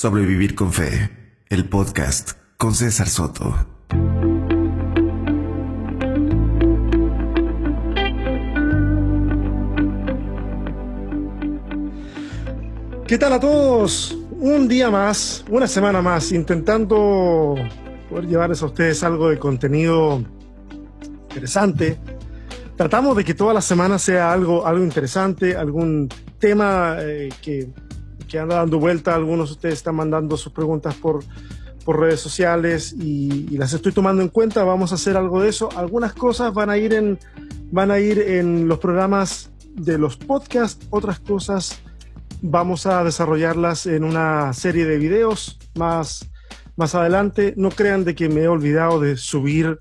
Sobrevivir con Fe, el podcast con César Soto. ¿Qué tal a todos? Un día más, una semana más, intentando poder llevarles a ustedes algo de contenido interesante. Tratamos de que toda la semana sea algo, algo interesante, algún tema eh, que que anda dando vuelta. Algunos de ustedes están mandando sus preguntas por, por redes sociales y, las estoy tomando en cuenta. Vamos a hacer algo de eso. Algunas cosas van a ir en, van a ir en los programas de los podcasts, otras cosas vamos a desarrollarlas en una serie de videos más, más adelante. No crean de que me he olvidado de subir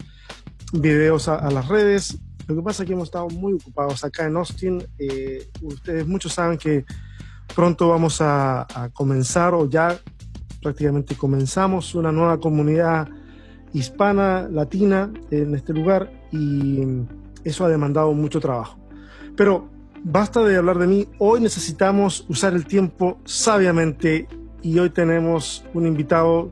videos a, las redes. Lo que pasa es que hemos estado muy ocupados acá en Austin. Eh, ustedes muchos saben que Pronto vamos a, comenzar o ya prácticamente comenzamos una nueva comunidad hispana, latina en este lugar y eso ha demandado mucho trabajo. Pero basta de hablar de mí, hoy necesitamos usar el tiempo sabiamente y hoy tenemos un invitado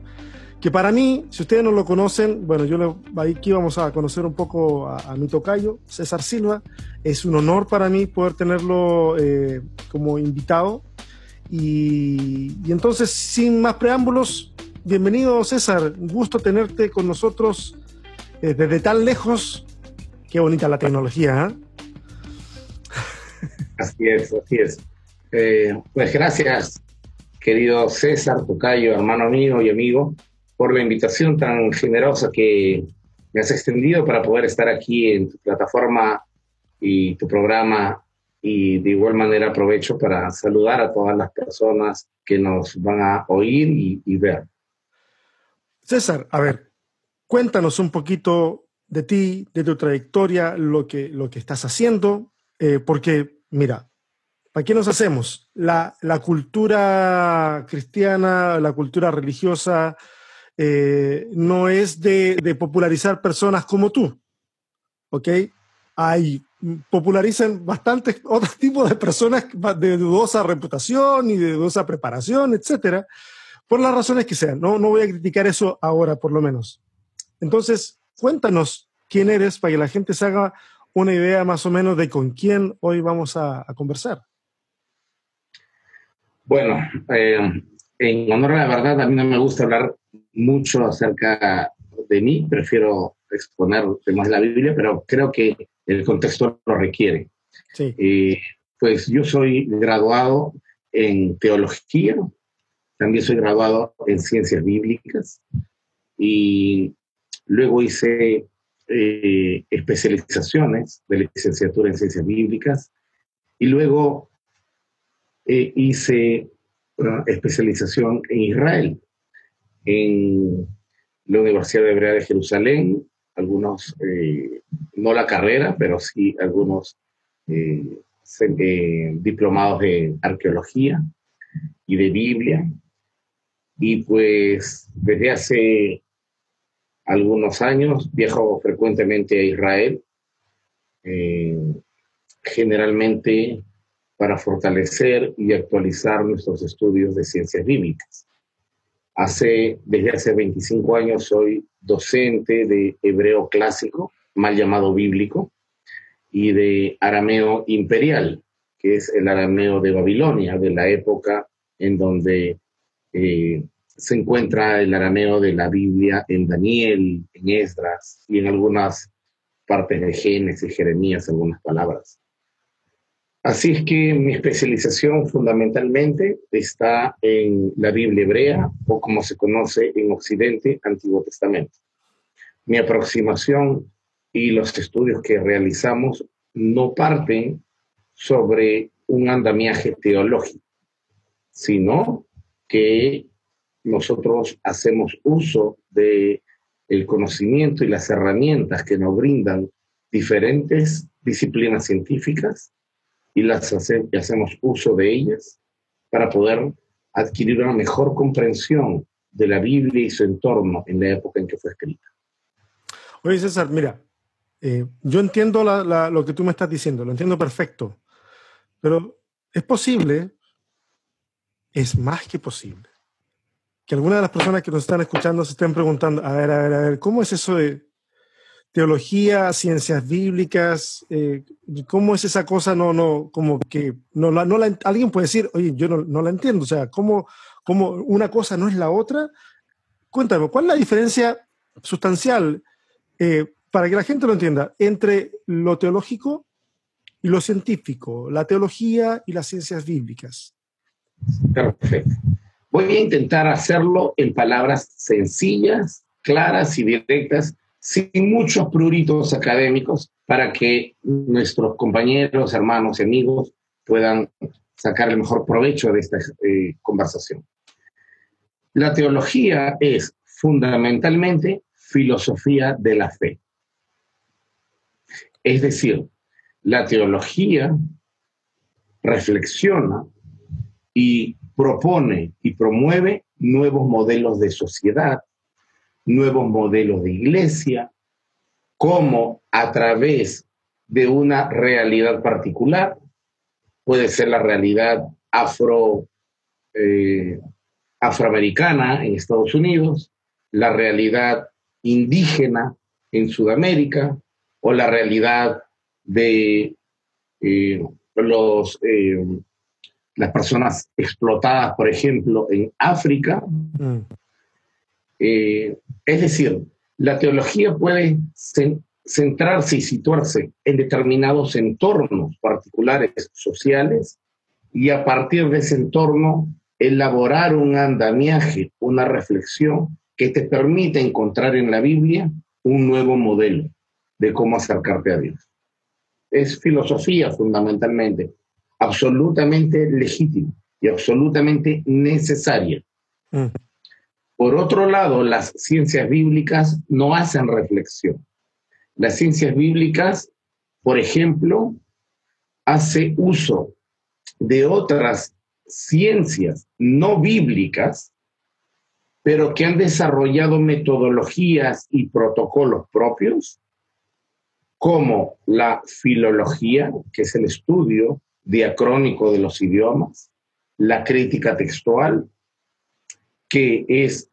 que para mí, si ustedes no lo conocen, bueno, yo aquí vamos a conocer un poco a, mi tocayo, César Silva. Es un honor para mí poder tenerlo eh, como invitado. Y, entonces, sin más preámbulos, bienvenido César, un gusto tenerte con nosotros eh, desde tan lejos. Qué bonita la tecnología. ¿eh? Así es, así es. pues gracias, querido César, tocayo, hermano mío y amigo por la invitación tan generosa que me has extendido para poder estar aquí en tu plataforma y tu programa y de igual manera aprovecho para saludar a todas las personas que nos van a oír y, ver. César, a ver, cuéntanos un poquito de ti, de tu trayectoria, lo que, lo que estás haciendo, eh, porque mira, ¿para qué nos hacemos? La, la cultura cristiana, la cultura religiosa, eh, no es de, popularizar personas como tú, ¿ok? Hay, popularizan bastantes otros tipos de personas de dudosa reputación y de dudosa preparación, etcétera, por las razones que sean. No, no voy a criticar eso ahora, por lo menos. Entonces, cuéntanos quién eres para que la gente se haga una idea más o menos de con quién hoy vamos a, conversar. Bueno, eh, en honor a la verdad, a mí no me gusta hablar mucho acerca de mí, prefiero exponer temas de la Biblia, pero creo que el contexto lo requiere. Sí. Eh, pues yo soy graduado en teología, también soy graduado en ciencias bíblicas y luego hice eh, especializaciones de licenciatura en ciencias bíblicas y luego eh, hice una especialización en Israel en la Universidad de Hebrea de Jerusalén, algunos, eh, no la carrera, pero sí algunos eh, eh, diplomados en arqueología y de Biblia. Y pues desde hace algunos años viajo frecuentemente a Israel, generalmente para fortalecer y actualizar nuestros estudios de ciencias bíblicas. Hace, desde hace 25 años soy docente de hebreo clásico, mal llamado bíblico, y de arameo imperial, que es el arameo de Babilonia, de la época en donde eh, se encuentra el arameo de la Biblia en Daniel, en Esdras y en algunas partes de Génesis, Jeremías, algunas palabras. Así es que mi especialización fundamentalmente está en la Biblia hebrea o como se conoce en Occidente, Antiguo Testamento. Mi aproximación y los estudios que realizamos no parten sobre un andamiaje teológico, sino que nosotros hacemos uso de el conocimiento y las herramientas que nos brindan diferentes disciplinas científicas y las hacemos uso de ellas para poder adquirir una mejor comprensión de la Biblia y su entorno en la época en que fue escrita. Oye, César, mira, eh, yo entiendo lo que tú me estás diciendo, lo entiendo perfecto, pero es posible, es más que posible, que algunas de las personas que nos están escuchando se estén preguntando, a ver, a ver, a ver, ¿cómo es eso de teología, ciencias bíblicas? Eh, ¿Cómo es esa cosa? No, no, como que no la, no la, alguien puede decir, oye, yo no, no la entiendo, o sea, ¿cómo, ¿cómo una cosa no es la otra? Cuéntame, ¿cuál es la diferencia sustancial, eh, para que la gente lo entienda, entre lo teológico y lo científico, la teología y las ciencias bíblicas? Perfecto. Voy a intentar hacerlo en palabras sencillas, claras y directas, sin muchos pruritos académicos, para que nuestros compañeros, hermanos y amigos puedan sacar el mejor provecho de esta eh, conversación. La teología es fundamentalmente filosofía de la fe. Es decir, la teología reflexiona y propone y promueve nuevos modelos de sociedad, nuevos modelos de iglesia, como a través de una realidad particular, puede ser la realidad afro, eh, afroamericana en Estados Unidos, la realidad indígena en Sudamérica o la realidad de eh, los, eh, las personas explotadas, por ejemplo, en África. Mm. Eh, es decir, la teología puede centrarse y situarse en determinados entornos particulares sociales y a partir de ese entorno elaborar un andamiaje, una reflexión que te permite encontrar en la Biblia un nuevo modelo de cómo acercarte a Dios. Es filosofía fundamentalmente, absolutamente legítima y absolutamente necesaria. Por otro lado, las ciencias bíblicas no hacen reflexión. Las ciencias bíblicas, por ejemplo, hace uso de otras ciencias no bíblicas, pero que han desarrollado metodologías y protocolos propios, como la filología, que es el estudio diacrónico de los idiomas, la crítica textual, que es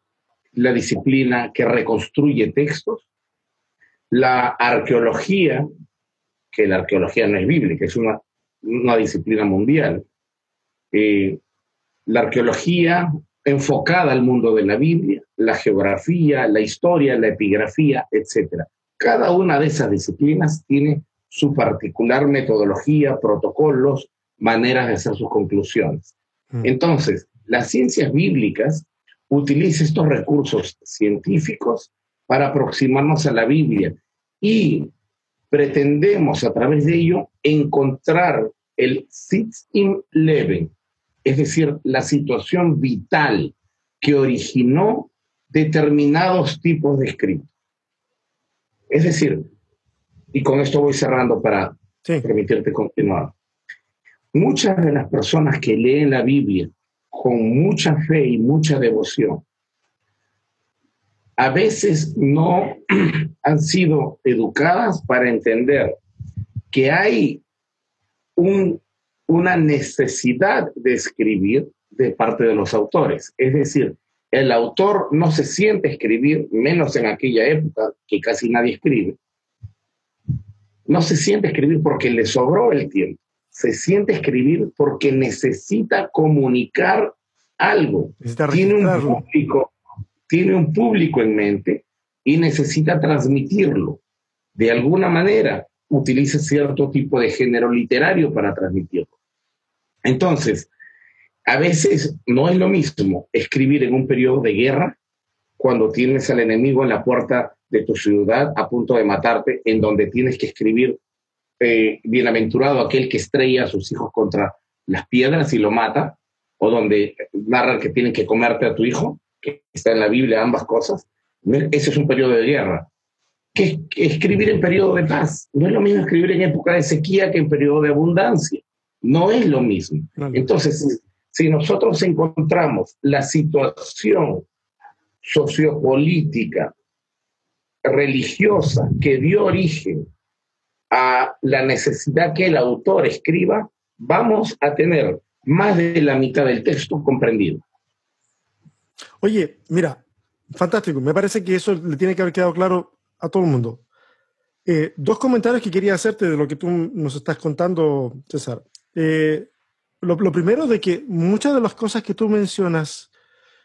la disciplina que reconstruye textos, la arqueología, que la arqueología no es bíblica, es una, una disciplina mundial, eh, la arqueología enfocada al mundo de la Biblia, la geografía, la historia, la epigrafía, etc. Cada una de esas disciplinas tiene su particular metodología, protocolos, maneras de hacer sus conclusiones. Mm. Entonces, las ciencias bíblicas utilizan estos recursos científicos para aproximarnos a la Biblia. Y pretendemos a través de ello encontrar el Sitz im Leben, es decir, la situación vital que originó determinados tipos de escritos. Es decir, y con esto voy cerrando para permitirte continuar, muchas de las personas que leen la Biblia con mucha fe y mucha devoción, a veces no han sido educadas para entender que hay un una necesidad de escribir de parte de los autores. Es decir, el autor no se siente escribir, menos en aquella época que casi nadie escribe, no se siente escribir porque le sobró el tiempo, se siente escribir porque necesita comunicar algo. Tiene un, público, tiene un público en mente y necesita transmitirlo. De alguna manera, utiliza cierto tipo de género literario para transmitirlo. Entonces, a veces no es lo mismo escribir en un periodo de guerra cuando tienes al enemigo en la puerta de tu ciudad a punto de matarte, en donde tienes que escribir eh, bienaventurado aquel que estrella a sus hijos contra las piedras y lo mata, o donde narra que tienen que comerte a tu hijo, que está en la Biblia ambas cosas. Ese es un periodo de guerra. ¿Qué, escribir en periodo de paz? No es lo mismo escribir en época de sequía que en periodo de abundancia. No es lo mismo. Entonces, si nosotros encontramos la situación sociopolítica, religiosa, que dio origen a la necesidad que el autor escriba, vamos a tener más de la mitad del texto comprendido. Oye, mira, fantástico. Me parece que eso le tiene que haber quedado claro a todo el mundo. Eh, dos comentarios que quería hacerte de lo que tú nos estás contando, César. Eh, lo, primero de que muchas de las cosas que tú mencionas,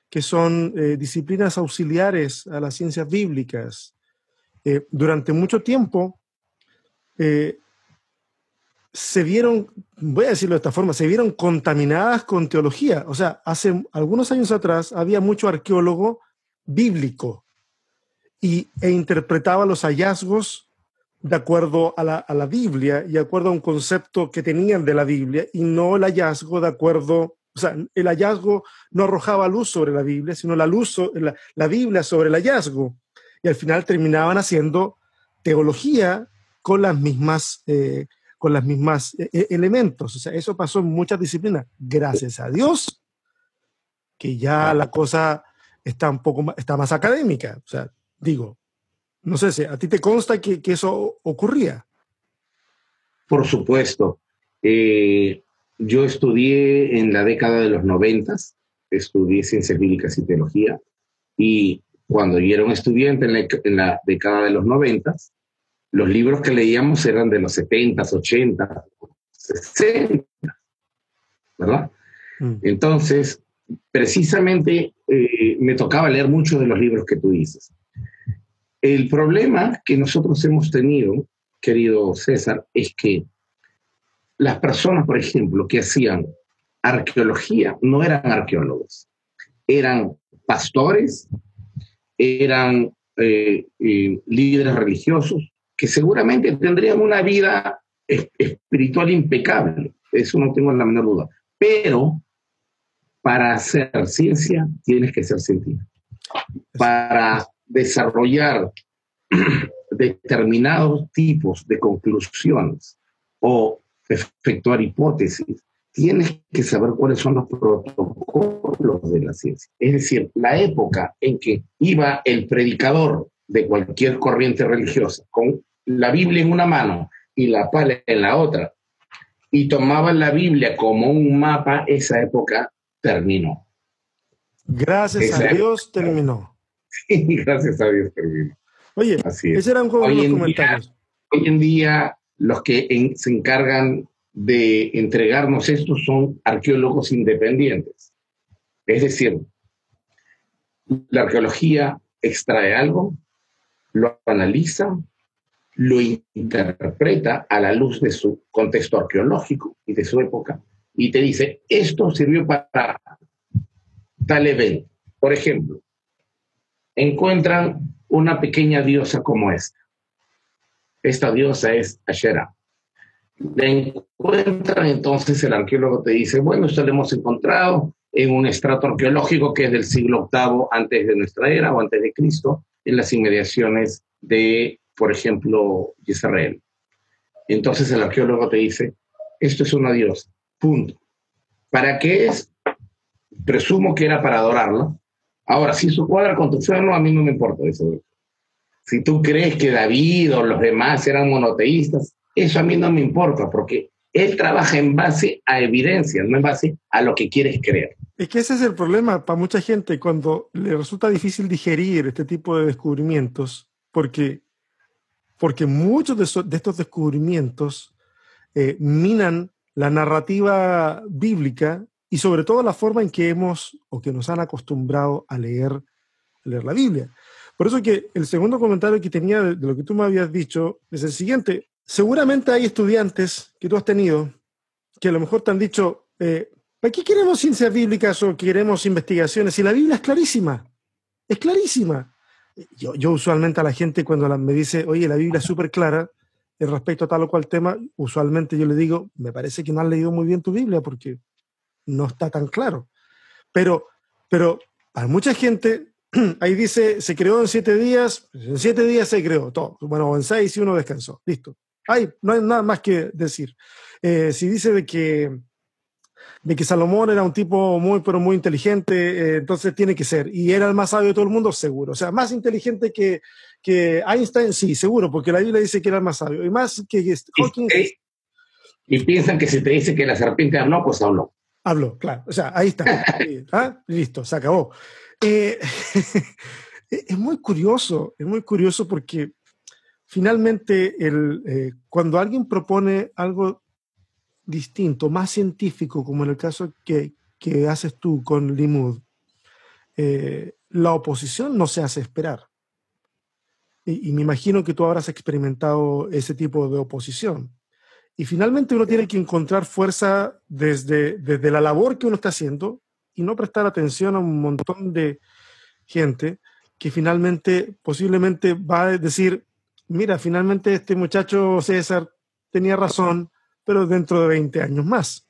que son eh, disciplinas auxiliares a las ciencias bíblicas, durante mucho tiempo se vieron, voy a decirlo de esta forma, se vieron contaminadas con teología. O sea, hace algunos años atrás había mucho arqueólogo bíblico y, e interpretaba los hallazgos de acuerdo a la, Biblia y de acuerdo a un concepto que tenían de la Biblia y no el hallazgo de acuerdo, o sea, el hallazgo no arrojaba luz sobre la Biblia, sino la luz, la, la Biblia sobre el hallazgo. Y al final terminaban haciendo teología con las mismas, eh, con las mismas eh, eh, elementos. O sea, eso pasó en muchas disciplinas. Gracias a Dios que ya la cosa está un poco está más académica. O sea, digo, no sé si a ti te consta que, eso ocurría. Por supuesto. Eh, yo estudié en la década de los noventas, estudié ciencias bíblicas y teología, y cuando yo era un estudiante en la, década de los noventas, los libros que leíamos eran de los 70, 80, 60, ¿verdad? Mm. Entonces, precisamente eh, me tocaba leer muchos de los libros que tú dices. El problema que nosotros hemos tenido, querido César, es que las personas, por ejemplo, que hacían arqueología, no eran arqueólogos, eran pastores, eran eh, eh, líderes religiosos, que seguramente tendrían una vida espiritual impecable, eso no tengo la menor duda, pero para hacer ciencia tienes que ser científico. Para desarrollar determinados tipos de conclusiones o efectuar hipótesis, tienes que saber cuáles son los protocolos de la ciencia. Es decir, la época en que iba el predicador de cualquier corriente religiosa con la Biblia en una mano y la pala en la otra, y tomaba la Biblia como un mapa, esa época terminó. Gracias a Dios terminó. gracias a Dios Oye, Así ese eran como los comentarios. hoy en día, los que se encargan de entregarnos esto son arqueólogos independientes. Es decir, la arqueología extrae algo, lo analiza, lo interpreta a la luz de su contexto arqueológico y de su época, y te dice, esto sirvió para tal evento. Por ejemplo, encuentran una pequeña diosa como esta. Esta diosa es Ashera. La encuentran, entonces el arqueólogo te dice, bueno, esto lo hemos encontrado en un estrato arqueológico que es del siglo VIII antes de nuestra era o antes de Cristo, en las inmediaciones de, por ejemplo, Israel. Entonces el arqueólogo te dice, esto es una diosa, punto. ¿Para qué es? Presumo que era para adorarla, Ahora, si eso cuadra con tu fe no, a mí no me importa eso. Si tú crees que David o los demás eran monoteístas, eso a mí no me importa, porque él trabaja en base a evidencia, no en base a lo que quieres creer. Es que ese es el problema para mucha gente cuando le resulta difícil digerir este tipo de descubrimientos, porque, porque muchos de, estos descubrimientos eh, minan la narrativa bíblica y sobre todo la forma en que hemos o que nos han acostumbrado a leer, la Biblia. Por eso que el segundo comentario que tenía de, lo que tú me habías dicho es el siguiente. Seguramente hay estudiantes que tú has tenido que a lo mejor te han dicho, eh, ¿para qué queremos ciencias bíblicas o queremos investigaciones? Si la Biblia es clarísima, es clarísima. Yo, yo usualmente a la gente cuando me dice, oye, la Biblia es súper clara respecto a tal o cual tema, usualmente yo le digo, me parece que no has leído muy bien tu Biblia porque no está tan claro. Pero, pero para mucha gente, ahí dice, se creó en siete días, en siete días se creó todo. Bueno, en seis y uno descansó. Listo. Ahí, no hay nada más que decir. Eh, si dice de que, de que Salomón era un tipo muy, pero muy inteligente, eh, entonces tiene que ser. Y era el más sabio de todo el mundo, seguro. O sea, más inteligente que, que Einstein, sí, seguro, porque la Biblia dice que era el más sabio. Y más que Hawking. Y, piensan que si te dice que la serpiente habló, pues habló. Habló, claro. O sea, ahí está. ¿Ah? Listo, se acabó. Eh, es muy curioso, es muy curioso porque finalmente el, eh, cuando alguien propone algo distinto, más científico, como en el caso que, que haces tú con Limud, eh, la oposición no se hace esperar. Y, y, me imagino que tú habrás experimentado ese tipo de oposición. Y finalmente uno tiene que encontrar fuerza desde, desde la labor que uno está haciendo y no prestar atención a un montón de gente que finalmente posiblemente va a decir, mira, finalmente este muchacho César tenía razón, pero dentro de 20 años más.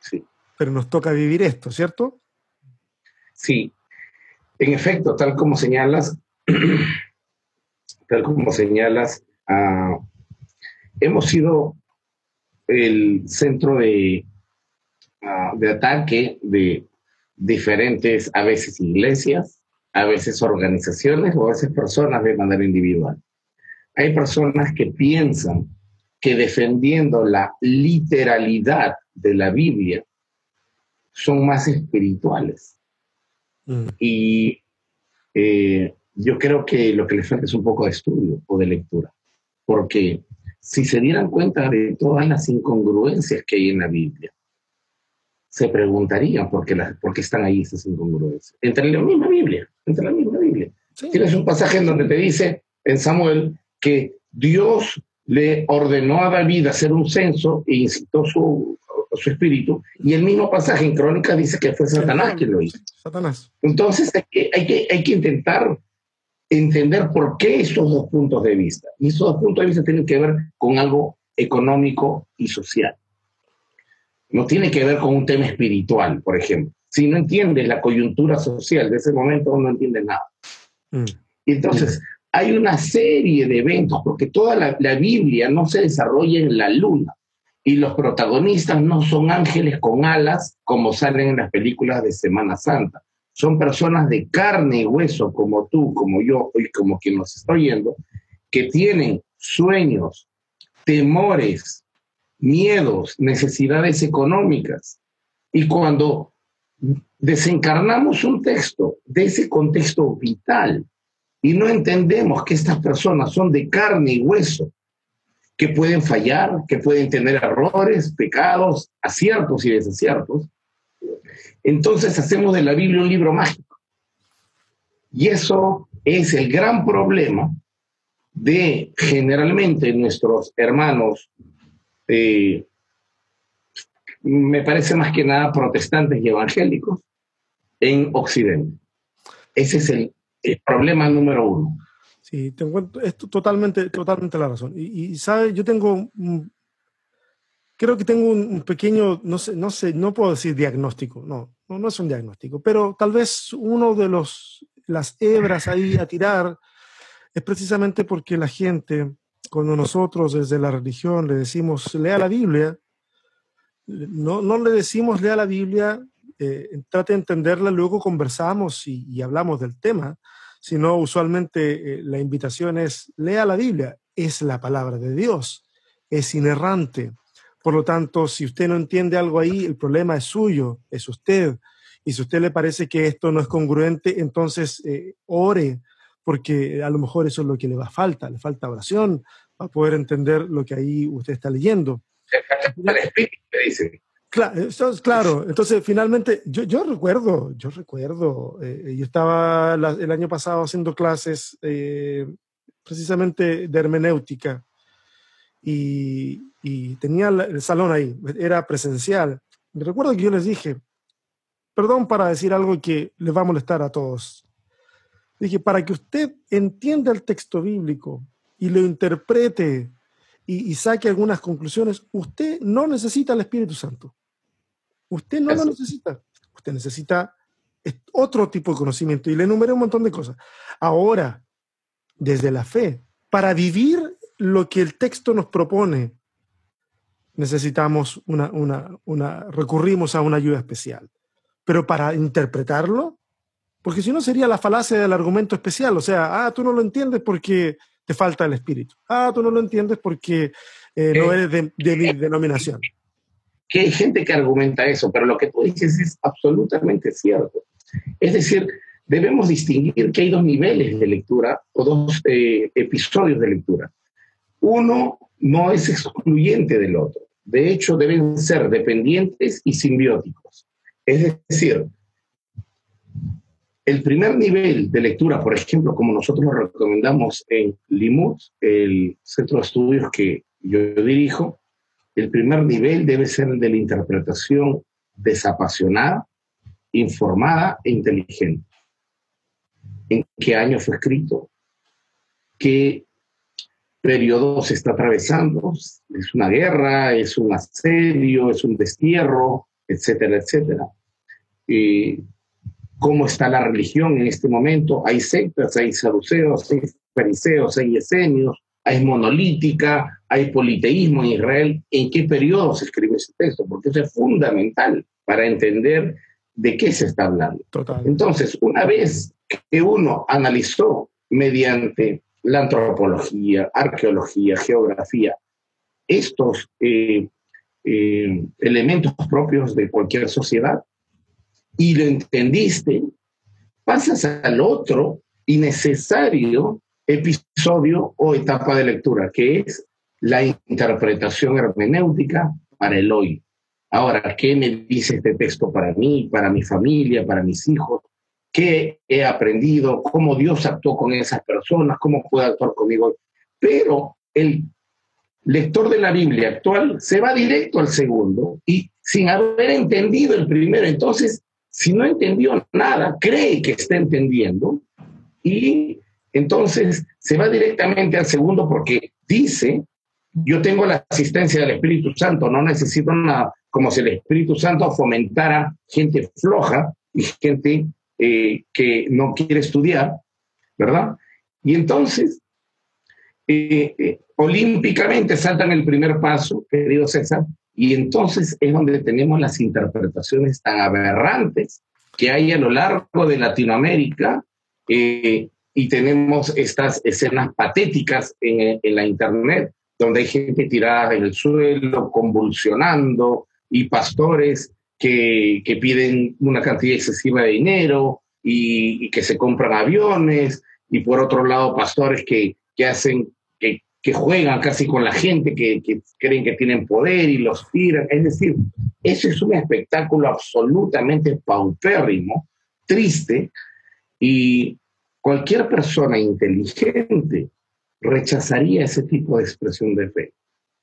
Sí. Pero nos toca vivir esto, ¿cierto? Sí. En efecto, tal como señalas, tal como señalas, uh, hemos sido el centro de, uh, de ataque de diferentes, a veces iglesias, a veces organizaciones o a veces personas de manera individual. Hay personas que piensan que defendiendo la literalidad de la Biblia son más espirituales. Mm. Y eh, yo creo que lo que les falta es un poco de estudio o de lectura, porque si se dieran cuenta de todas las incongruencias que hay en la Biblia, se preguntarían por qué, las, por qué están ahí esas incongruencias. Entre la misma Biblia, entre la misma Biblia. Sí. Tienes un pasaje en donde te dice en Samuel que Dios le ordenó a David hacer un censo e incitó su, su espíritu, y el mismo pasaje en Crónicas dice que fue Satanás quien lo hizo. Satanás. Entonces hay que, hay que, hay que intentar entender por qué esos dos puntos de vista. Y esos dos puntos de vista tienen que ver con algo económico y social. No tiene que ver con un tema espiritual, por ejemplo. Si no entiendes la coyuntura social de ese momento, no entiendes nada. Mm. Y entonces, hay una serie de eventos, porque toda la, Biblia no se desarrolla en la luna y los protagonistas no son ángeles con alas como salen en las películas de Semana Santa. Son personas de carne y hueso como tú, como yo y como quien nos está oyendo, que tienen sueños, temores, miedos, necesidades económicas. Y cuando desencarnamos un texto de ese contexto vital, y no entendemos que estas personas son de carne y hueso, que pueden fallar, que pueden tener errores, pecados, aciertos y desaciertos, entonces hacemos de la Biblia un libro mágico. Y eso es el gran problema de generalmente nuestros hermanos, eh, me parece más que nada protestantes y evangélicos, en Occidente. Ese es el el problema número uno. Sí, te encuentro, es totalmente, totalmente la razón. Y, y ¿sabes? Yo tengo, creo que tengo un, pequeño, no sé, no sé, no puedo decir diagnóstico, no, no, no es un diagnóstico, pero tal vez uno de los, las hebras ahí a tirar es precisamente porque la gente, cuando nosotros desde la religión le decimos, lea la Biblia, no, no le decimos lea la Biblia eh, trate de entenderla, luego conversamos y, hablamos del tema, sino usualmente eh, la invitación es, lea la Biblia, es la palabra de Dios, es inerrante. Por lo tanto, si usted no entiende algo ahí, el problema es suyo, es usted. Y si usted le parece que esto no es congruente, entonces eh, ore, porque a lo mejor eso es lo que le va a falta, le falta oración para poder entender lo que ahí usted está leyendo. Espíritu. Claro, claro. Entonces, finalmente, yo, yo recuerdo, yo recuerdo, eh, yo estaba la, el año pasado haciendo clases eh, precisamente de hermenéutica y, y tenía el salón ahí, era presencial. Me recuerdo que yo les dije, perdón para decir algo que les va a molestar a todos. Dije, para que usted entienda el texto bíblico y lo interprete y, y, saque algunas conclusiones, usted no necesita el Espíritu Santo. Usted no Eso. lo necesita. Usted necesita otro tipo de conocimiento. Y le enumeré un montón de cosas. Ahora, desde la fe, para vivir lo que el texto nos propone, necesitamos una, una, una, recurrimos a una ayuda especial. Pero para interpretarlo, porque si no sería la falacia del argumento especial, o sea, ah, tú no lo entiendes porque te falta el espíritu. Ah, tú no lo entiendes porque eh, no eres de, de mi denominación que hay gente que argumenta eso, pero lo que tú dices es absolutamente cierto. Es decir, debemos distinguir que hay dos niveles de lectura o dos eh, episodios de lectura. Uno no es excluyente del otro. De hecho, deben ser dependientes y simbióticos. Es decir, el primer nivel de lectura, por ejemplo, como nosotros lo recomendamos en Limut, el centro de estudios que yo dirijo, el primer nivel debe ser el de la interpretación desapasionada, informada e inteligente. ¿En qué año fue escrito? ¿Qué periodo se está atravesando? ¿Es una guerra? ¿Es un asedio? ¿Es un destierro? Etcétera, etcétera. Eh, ¿Cómo está la religión en este momento? Hay sectas, hay saduceos, hay fariseos, hay esenios, hay monolítica, hay politeísmo en Israel. ¿En qué periodo se escribe ese texto? Porque eso es fundamental para entender de qué se está hablando. Entonces, una vez que uno analizó mediante la antropología, arqueología, geografía, estos eh, eh, elementos propios de cualquier sociedad y lo entendiste, pasas al otro y necesario episodio o etapa de lectura, que es la interpretación hermenéutica para el hoy. Ahora, ¿qué me dice este texto para mí, para mi familia, para mis hijos? ¿Qué he aprendido? ¿Cómo Dios actuó con esas personas? ¿Cómo puede actuar conmigo? Pero el lector de la Biblia actual se va directo al segundo y sin haber entendido el primero, entonces, si no entendió nada, cree que está entendiendo y entonces se va directamente al segundo porque dice, yo tengo la asistencia del Espíritu Santo, no necesito nada, como si el Espíritu Santo fomentara gente floja y gente eh, que no quiere estudiar, ¿verdad? Y entonces, eh, eh, olímpicamente saltan el primer paso, querido César, y entonces es donde tenemos las interpretaciones tan aberrantes que hay a lo largo de Latinoamérica y tenemos estas escenas patéticas en, en, la internet, donde hay gente tirada en el suelo, convulsionando, y pastores que, que piden una cantidad excesiva de dinero y, que se compran aviones, y por otro lado pastores que, que hacen, que, juegan casi con la gente, que, que creen que tienen poder y los tiran. Es decir, eso es un espectáculo absolutamente paupérrimo, triste, y Cualquier persona inteligente rechazaría ese tipo de expresión de fe,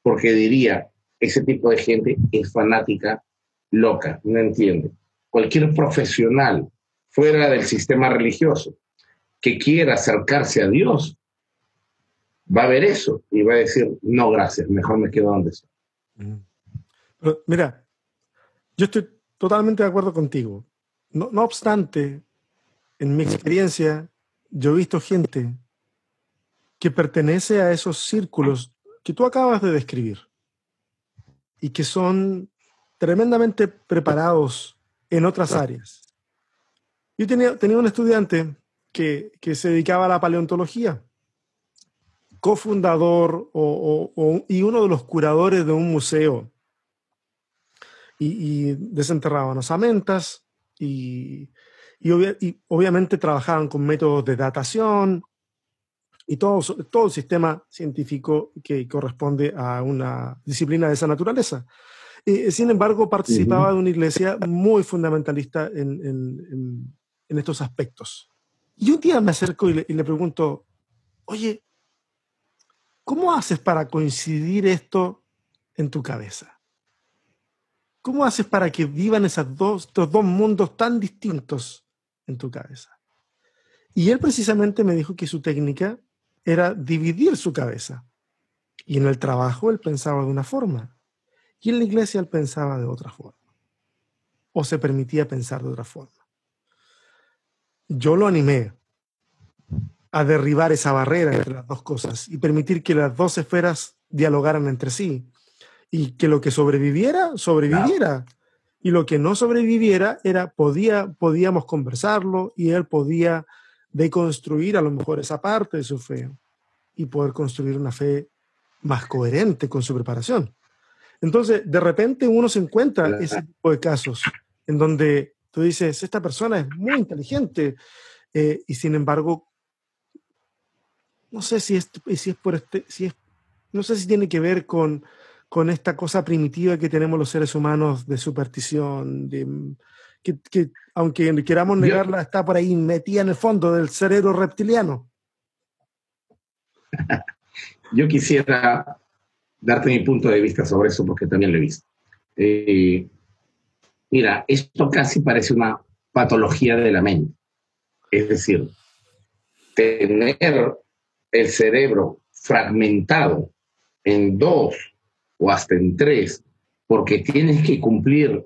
porque diría, ese tipo de gente es fanática, loca, no entiende. Cualquier profesional fuera del sistema religioso que quiera acercarse a Dios, va a ver eso y va a decir, no, gracias, mejor me quedo donde estoy. Pero, mira, yo estoy totalmente de acuerdo contigo. No, no obstante, en mi experiencia, yo he visto gente que pertenece a esos círculos que tú acabas de describir y que son tremendamente preparados en otras áreas. Yo tenía, tenía un estudiante que, que, se dedicaba a la paleontología, cofundador y uno de los curadores de un museo. Y, y desenterraban osamentas y y, obviamente trabajaban con métodos de datación y todo, todo el sistema científico que corresponde a una disciplina de esa naturaleza. y sin embargo, participaba de una iglesia muy fundamentalista en, en, en, estos aspectos. Y un día me acerco y le, y le pregunto, oye, ¿cómo haces para coincidir esto en tu cabeza? ¿Cómo haces para que vivan esas dos, estos dos mundos tan distintos en tu cabeza. Y él precisamente me dijo que su técnica era dividir su cabeza. Y en el trabajo él pensaba de una forma. Y en la iglesia él pensaba de otra forma. O se permitía pensar de otra forma. Yo lo animé a derribar esa barrera entre las dos cosas y permitir que las dos esferas dialogaran entre sí. Y que lo que sobreviviera, sobreviviera y lo que no sobreviviera era, podía, podíamos conversarlo y él podía deconstruir a lo mejor esa parte de su fe y poder construir una fe más coherente con su preparación. Entonces, de repente uno se encuentra ese tipo de casos en donde Tú dices, esta persona es muy inteligente eh, y sin embargo, no sé si es, si es por este, si es, no sé si tiene que ver con, con esta cosa primitiva que tenemos los seres humanos de superstición, de, que, aunque queramos negarla, está por ahí metida en el fondo del cerebro reptiliano. Yo quisiera darte mi punto de vista sobre eso porque también lo he visto. Eh, mira, esto casi parece una patología de la mente. Es decir, tener el cerebro fragmentado en dos o hasta en tres, porque tienes que cumplir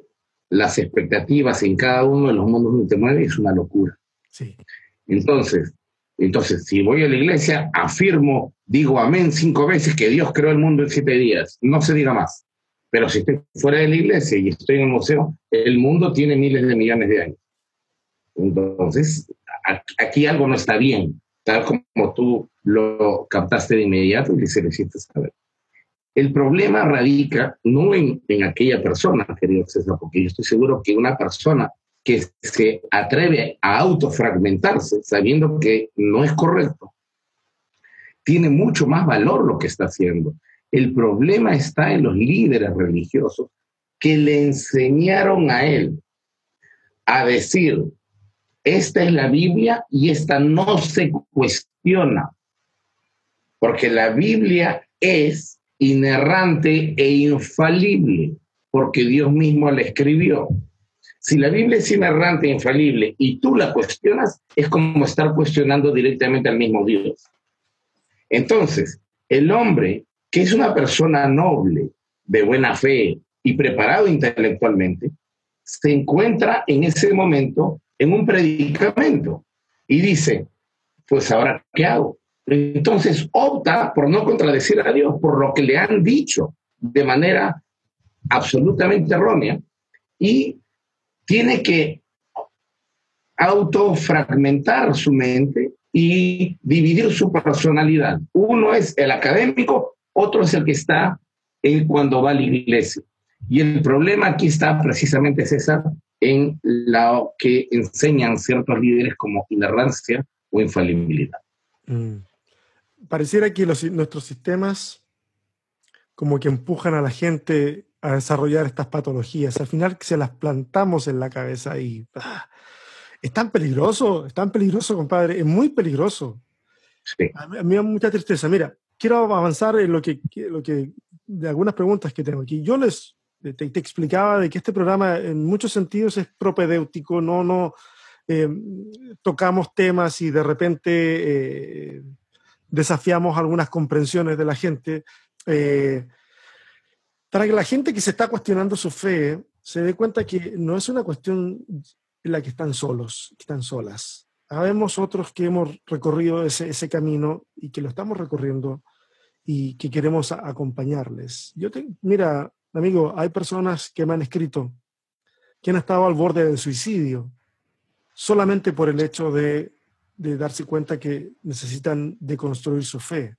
las expectativas en cada uno de los mundos donde te mueves, es una locura. Sí. Entonces, entonces, si voy a la iglesia, afirmo, digo amén cinco veces que Dios creó el mundo en siete días. No se diga más. Pero si estoy fuera de la iglesia y estoy en el museo, el mundo tiene miles de millones de años. Entonces, aquí algo no está bien, tal como tú lo captaste de inmediato y se lo hiciste saber. El problema radica no en, en aquella persona, querido César, porque yo estoy seguro que una persona que se atreve a autofragmentarse sabiendo que no es correcto, tiene mucho más valor lo que está haciendo. El problema está en los líderes religiosos que le enseñaron a él a decir, esta es la Biblia y esta no se cuestiona, porque la Biblia es inerrante e infalible, porque Dios mismo la escribió. Si la Biblia es inerrante e infalible y tú la cuestionas, es como estar cuestionando directamente al mismo Dios. Entonces, el hombre, que es una persona noble, de buena fe y preparado intelectualmente, se encuentra en ese momento en un predicamento y dice, pues ahora, ¿qué hago? Entonces opta por no contradecir a Dios, por lo que le han dicho de manera absolutamente errónea y tiene que autofragmentar su mente y dividir su personalidad. Uno es el académico, otro es el que está en cuando va a la iglesia. Y el problema aquí está precisamente, César, en lo que enseñan ciertos líderes como inerrancia o infalibilidad. Mm. Pareciera que nuestros sistemas como que empujan a la gente a desarrollar estas patologías. Al final se las plantamos en la cabeza y ah, es tan peligroso, es tan peligroso, compadre, es muy peligroso. A, mí, me da mucha tristeza. Mira, quiero avanzar en lo que, lo que, de algunas preguntas que tengo aquí. Yo les te, explicaba de que este programa en muchos sentidos es propedéutico, no, no eh, tocamos temas y de repente eh, desafiamos algunas comprensiones de la gente. Eh, para que la gente que se está cuestionando su fe se dé cuenta que no es una cuestión en la que están solos, que están solas. Habemos otros que hemos recorrido ese, ese camino y que lo estamos recorriendo y que queremos acompañarles. Yo te, mira, amigo, hay personas que me han escrito que han estado al borde del suicidio solamente por el hecho de, de darse cuenta que necesitan deconstruir su fe.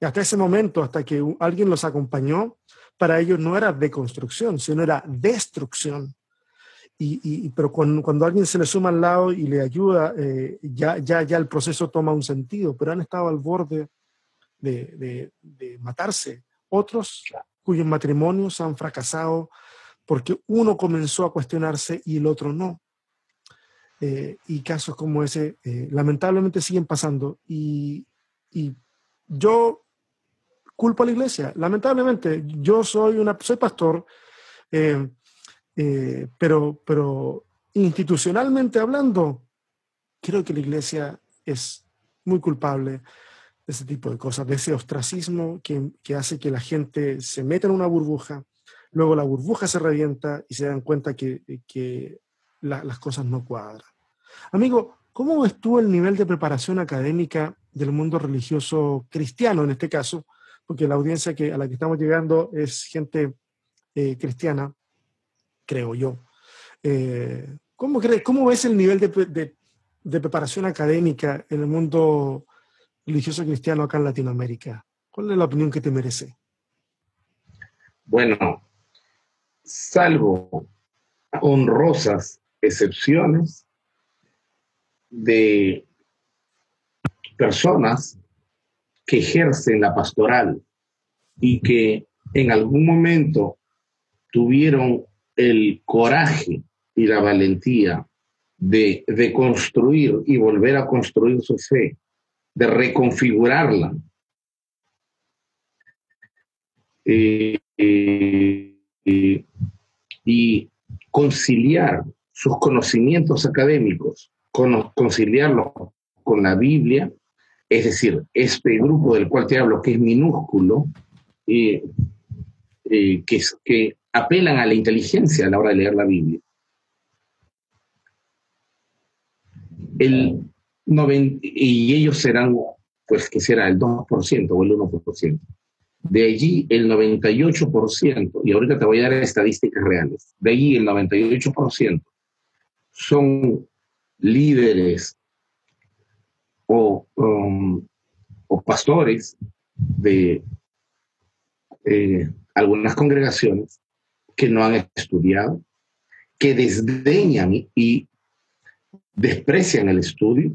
Y hasta ese momento, hasta que alguien los acompañó, para ellos no era deconstrucción, sino era destrucción. Y, pero cuando, alguien se le suma al lado y le ayuda, eh, ya, ya, ya el proceso toma un sentido, pero han estado al borde de, matarse. Otros cuyos matrimonios han fracasado porque uno comenzó a cuestionarse y el otro no. Eh, y casos como ese eh, lamentablemente siguen pasando. Y, y yo culpo a la iglesia. Lamentablemente, yo soy, una, soy pastor, eh, eh, pero, pero institucionalmente hablando, creo que la iglesia es muy culpable de ese tipo de cosas, de ese ostracismo que, que hace que la gente se meta en una burbuja, luego la burbuja se revienta y se dan cuenta que, que las cosas no cuadran. Amigo, ¿cómo ves tú el nivel de preparación académica del mundo religioso cristiano en este caso? porque la audiencia a la que estamos llegando es gente eh, cristiana, creo yo. Eh, ¿cómo, ¿Cómo ves el nivel de, preparación académica en el mundo religioso cristiano acá en Latinoamérica? ¿Cuál es la opinión que te merece? Bueno, salvo honrosas excepciones de personas que ejercen la pastoral y que en algún momento tuvieron el coraje y la valentía de, de construir y volver a construir su fe, de reconfigurarla. Eh, eh, y conciliar sus conocimientos académicos, con, conciliarlos con la Biblia, es decir, este grupo del cual te hablo, que es minúsculo, eh, que, que apelan a la inteligencia a la hora de leer la Biblia. El y ellos serán, pues, que será el 2% o el 1%. De allí el 98%, y ahorita te voy a dar estadísticas reales, de allí el 98% son líderes o, um, o pastores de eh, algunas congregaciones que no han estudiado, que desdeñan y desprecian el estudio,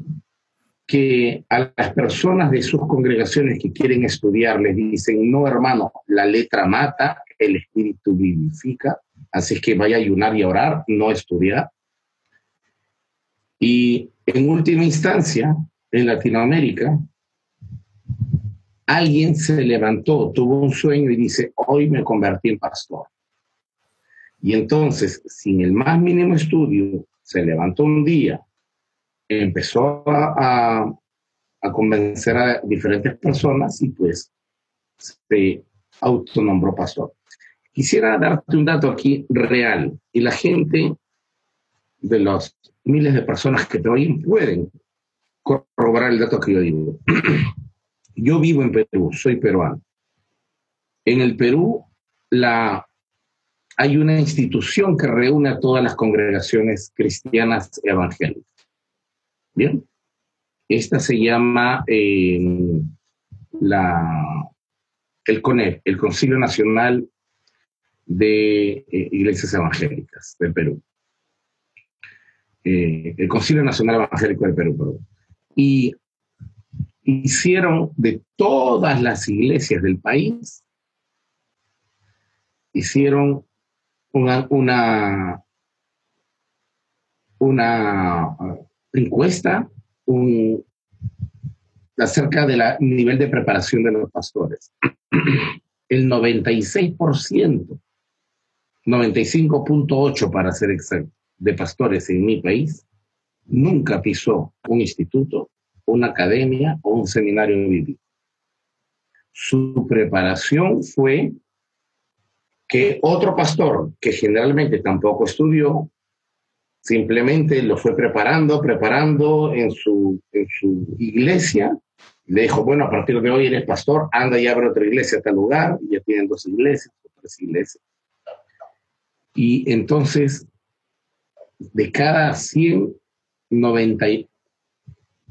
que a las personas de sus congregaciones que quieren estudiar les dicen, no hermano, la letra mata, el espíritu vivifica, así es que vaya a ayunar y a orar, no estudiar. Y en última instancia, en Latinoamérica, alguien se levantó, tuvo un sueño y dice, hoy me convertí en pastor. Y entonces, sin el más mínimo estudio, se levantó un día, empezó a, a, convencer a diferentes personas y pues se autonombró pastor. Quisiera darte un dato aquí real y la gente de los miles de personas que te pueden corroborar el dato que yo digo. Yo vivo en Perú, soy peruano. En el Perú hay una institución que reúne a todas las congregaciones cristianas evangélicas. Bien, esta se llama eh, la, el CONEP, el Concilio Nacional de eh, Iglesias Evangélicas del Perú. Eh, el Concilio Nacional Evangélico del Perú. Y hicieron de todas las iglesias del país, hicieron una, una, encuesta acerca del nivel de preparación de los pastores. El 96%, 95.8 para ser exacto, de pastores en mi país nunca pisó un instituto, una academia o un seminario bíblico. Su preparación fue que otro pastor, que generalmente tampoco estudió, simplemente lo fue preparando, preparando en su, en su iglesia. Le dijo, bueno, a partir de hoy eres pastor, anda y abre otra iglesia a tal lugar, y ya tienen dos iglesias, tres iglesias. Y entonces, de cada 100, 90,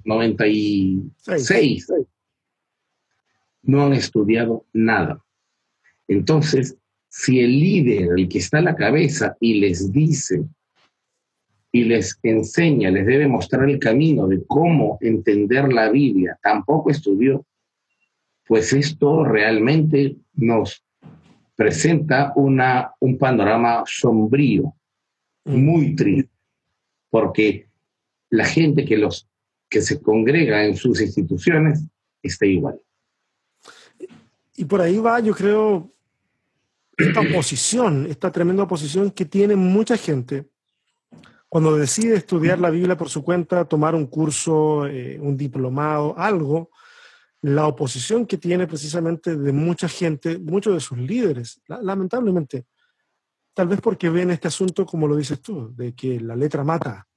96 no han estudiado nada. Entonces, si el líder, el que está a la cabeza y les dice y les enseña, les debe mostrar el camino de cómo entender la Biblia, tampoco estudió, pues esto realmente nos presenta una, un panorama sombrío, muy triste, porque la gente que, los, que se congrega en sus instituciones está igual. Y por ahí va, yo creo, esta oposición, esta tremenda oposición que tiene mucha gente cuando decide estudiar la Biblia por su cuenta, tomar un curso, eh, un diplomado, algo, la oposición que tiene precisamente de mucha gente, muchos de sus líderes, lamentablemente, tal vez porque ven este asunto como lo dices tú, de que la letra mata,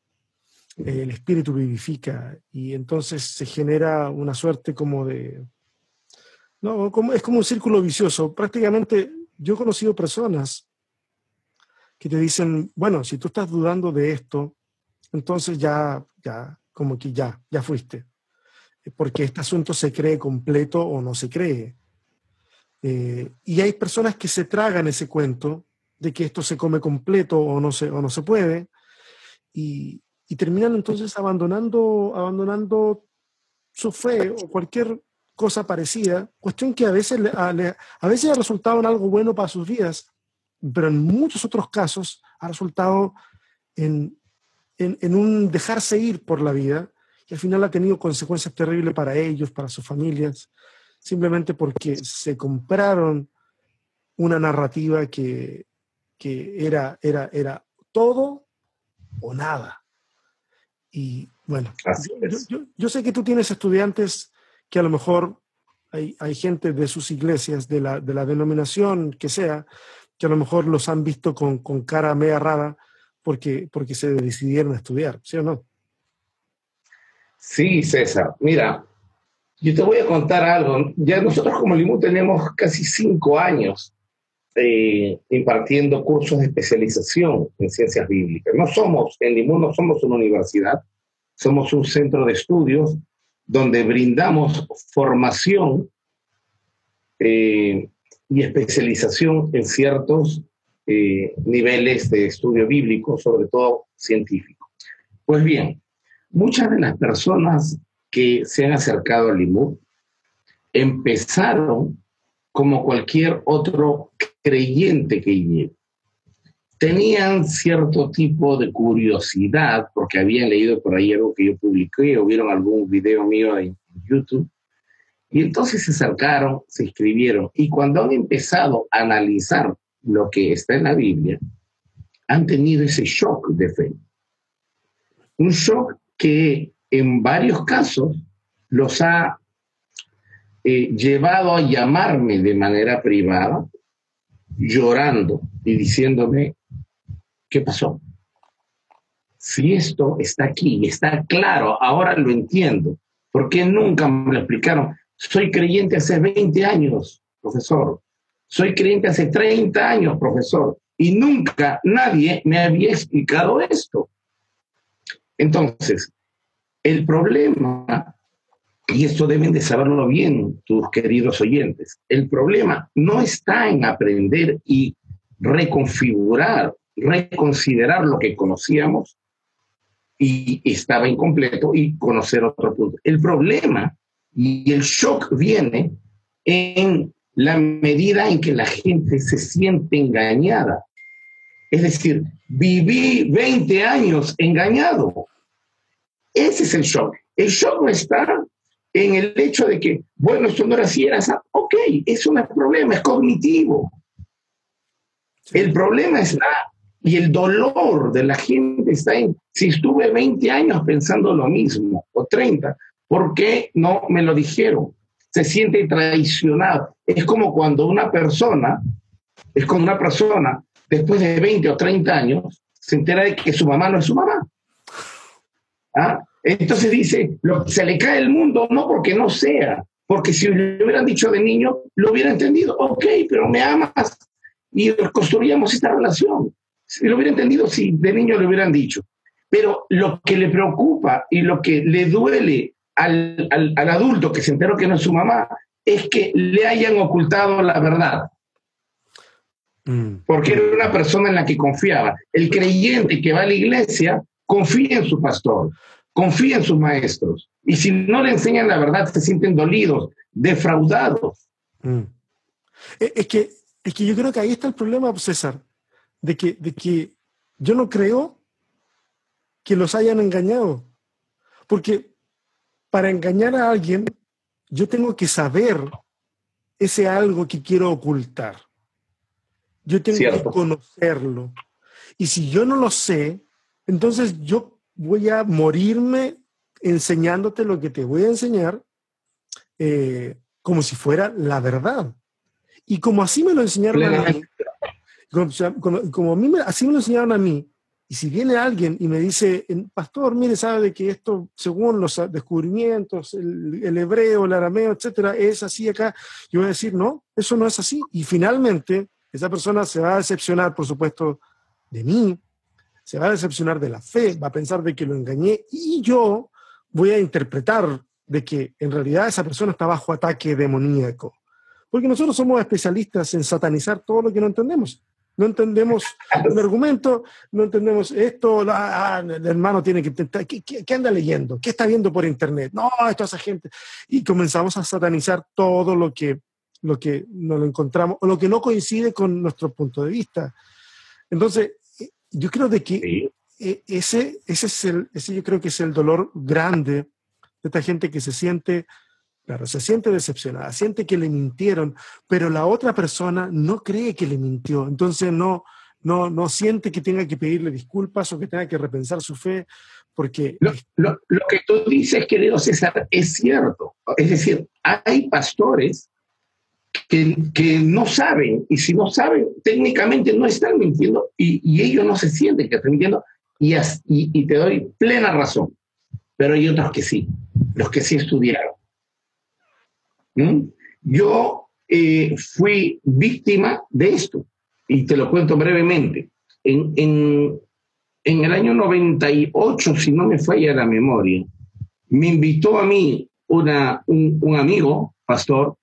el espíritu vivifica, y entonces se genera una suerte como de... No, como, es como un círculo vicioso. Prácticamente yo he conocido personas que te dicen, bueno, si tú estás dudando de esto, entonces ya, ya, como que ya, ya fuiste, porque este asunto se cree completo o no se cree. Eh, y hay personas que se tragan ese cuento de que esto se come completo o no se, o no se puede, y, y terminan entonces abandonando, abandonando su fe o cualquier cosa parecida, cuestión que a veces, a, a veces ha resultado en algo bueno para sus vidas, pero en muchos otros casos ha resultado en, en, en, un dejarse ir por la vida y al final ha tenido consecuencias terribles para ellos, para sus familias, simplemente porque se compraron una narrativa que, que era, era, era todo o nada. Y bueno, yo, yo, sé que tú tienes estudiantes que a lo mejor hay, hay gente de sus iglesias, de la, de la, denominación que sea, que a lo mejor los han visto con, con cara media rara porque, porque se decidieron a estudiar, ¿sí o no? Sí, César. Mira, yo te voy a contar algo. Ya nosotros como Limú tenemos casi cinco años eh, impartiendo cursos de especialización en ciencias bíblicas. No somos, en Limón no somos una universidad, somos un centro de estudios donde brindamos formación eh, y especialización en ciertos eh, niveles de estudio bíblico, sobre todo científico. Pues bien, muchas de las personas que se han acercado al Limud empezaron como cualquier otro creyente que llegue. Tenían cierto tipo de curiosidad porque habían leído por ahí algo que yo publiqué o vieron algún video mío en YouTube. Y entonces se acercaron, se inscribieron y cuando han empezado a analizar lo que está en la Biblia, han tenido ese shock de fe. Un shock que en varios casos los ha eh, llevado a llamarme de manera privada, llorando y diciéndome, ¿qué pasó? Si esto está aquí, está claro, ahora lo entiendo. ¿Por qué nunca me lo explicaron? Soy creyente hace 20 años, profesor. Soy creyente hace 30 años, profesor. Y nunca nadie me había explicado esto. Entonces, el problema y esto deben de saberlo bien tus queridos oyentes. El problema no está en aprender y reconfigurar, reconsiderar lo que conocíamos y estaba incompleto y conocer otro punto. El problema y el shock viene en la medida en que la gente se siente engañada. Es decir, viví 20 años engañado. Ese es el shock. El shock no está en el hecho de que, bueno, esto no era así, era así. Ok, eso no es problema, es cognitivo. El problema está, y el dolor de la gente está en, si estuve 20 años pensando lo mismo, o 30, ¿por qué no me lo dijeron? Se siente traicionado. Es como cuando una persona, es como una persona, después de 20 o 30 años, se entera de que su mamá no es su mamá. ¿Ah? Entonces dice, se le cae el mundo no porque no sea, porque si le hubieran dicho de niño, lo hubiera entendido. Ok, pero me amas y construíamos esta relación. Si lo hubiera entendido, si de niño le hubieran dicho. Pero lo que le preocupa y lo que le duele al, al adulto que se enteró que no es su mamá es que le hayan ocultado la verdad. Mm. Porque era una persona en la que confiaba. El creyente que va a la iglesia confía en su pastor confía en sus maestros. Y si no le enseñan la verdad, se sienten dolidos, defraudados. Mm. E, es, que, es que yo creo que ahí está el problema, César, de que, de que yo no creo que los hayan engañado. Porque para engañar a alguien, yo tengo que saber ese algo que quiero ocultar. Yo tengo que conocerlo. Y si yo no lo sé, entonces yo voy a morirme enseñándote lo que te voy a enseñar eh, como si fuera la verdad. Y como así me lo enseñaron a mí, así me lo enseñaron a mí, y si viene alguien y me dice, pastor, mire, sabe de que esto, según los descubrimientos, el, el, hebreo, el arameo, etcétera, es así acá, yo voy a decir, no, eso no es así. Y finalmente, esa persona se va a decepcionar, por supuesto, de mí, se va a decepcionar de la fe, va a pensar de que lo engañé y yo voy a interpretar de que en realidad esa persona está bajo ataque demoníaco. Porque nosotros somos especialistas en satanizar todo lo que no entendemos. no entendemos un argumento, no entendemos esto, ah, el hermano tiene que intentar, ¿qué, ¿qué, anda leyendo? ¿Qué está viendo por internet? No, esto esa gente. Y comenzamos a satanizar todo lo que, lo que nos lo encontramos, o lo que no coincide con nuestro punto de vista. Entonces, yo creo de que e, ese, ese, es el, ese yo creo que es el dolor grande de esta gente que se siente Claro, se siente decepcionada, siente que le mintieron, pero la otra persona no cree que le mintió, entonces no, no, no siente que tenga que pedirle disculpas o que tenga que repensar su fe, porque... Lo, lo, lo que tú dices, querido César, es cierto. Es decir, hay pastores que, que, no saben, y si no saben, técnicamente no están mintiendo, y, y ellos no se sienten que están mintiendo, y, y, y te doy plena razón. Pero hay otros que sí, los que sí estudiaron ¿Mm? Yo eh, fui víctima de esto y te lo cuento brevemente. En, en, en, el año 98, si no me falla la memoria, me invitó a mí una, un, un amigo, pastor,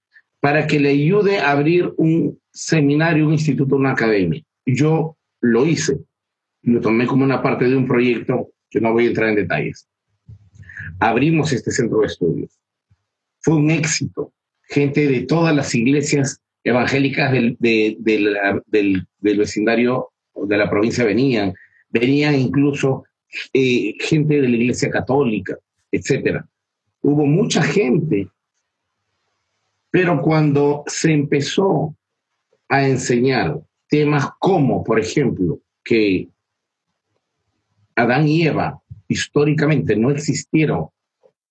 para que le ayude a abrir un seminario, un instituto, una academia. Yo lo hice, lo tomé como una parte de un proyecto que no voy a entrar en detalles. Abrimos este centro de estudios. Fue un éxito gente de todas las iglesias evangélicas del, del, vecindario de la provincia venían, venían incluso eh, gente de la iglesia católica, etc. Hubo mucha gente, pero cuando se empezó a enseñar temas como, por ejemplo, que Adán y Eva históricamente no existieron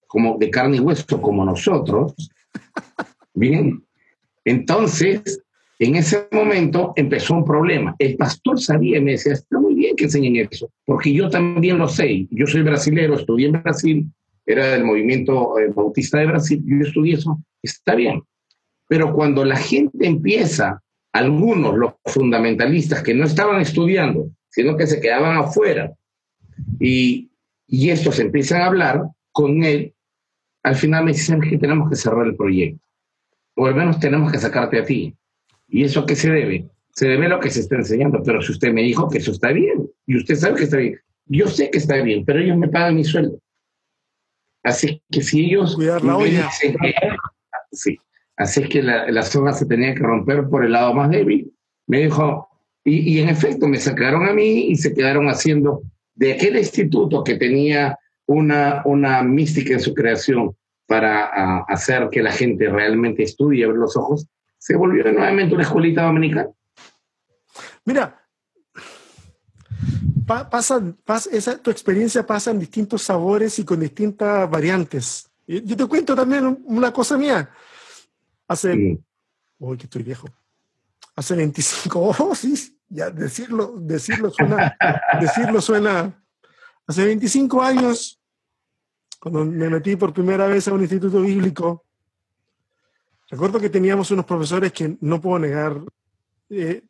como de carne y hueso como nosotros, Bien, entonces, en ese momento empezó un problema. El pastor sabía y me decía, está muy bien que enseñen eso, porque yo también lo sé. Yo soy brasilero, estudié en Brasil, era del movimiento eh, bautista de Brasil, yo estudié eso, está bien. Pero cuando la gente empieza, algunos, los fundamentalistas que no estaban estudiando, sino que se quedaban afuera, y, y estos empiezan a hablar con él, al final me dicen que tenemos que cerrar el proyecto o al menos tenemos que sacarte a ti. ¿Y eso a qué se debe? Se debe a lo que se está enseñando, pero si usted me dijo que eso está bien, y usted sabe que está bien, yo sé que está bien, pero ellos me pagan mi sueldo. Así que si ellos... Cuidar la olla. sí, así que la, la zona se tenía que romper por el lado más débil. Me dijo, y, y en efecto me sacaron a mí y se quedaron haciendo de aquel instituto que tenía una, una mística en su creación, para hacer que la gente realmente estudie y abra los ojos, se volvió nuevamente una escuelita dominicana. Mira, pasa, esa, tu experiencia pasa en distintos sabores y con distintas variantes. Yo te cuento también una cosa mía. Hace, uy, que estoy viejo. Hace 25, oh, sí, ya decirlo, decirlo suena, decirlo suena. Hace 25 años cuando me metí por primera vez a un instituto bíblico, recuerdo que teníamos unos profesores que no puedo negar, eh,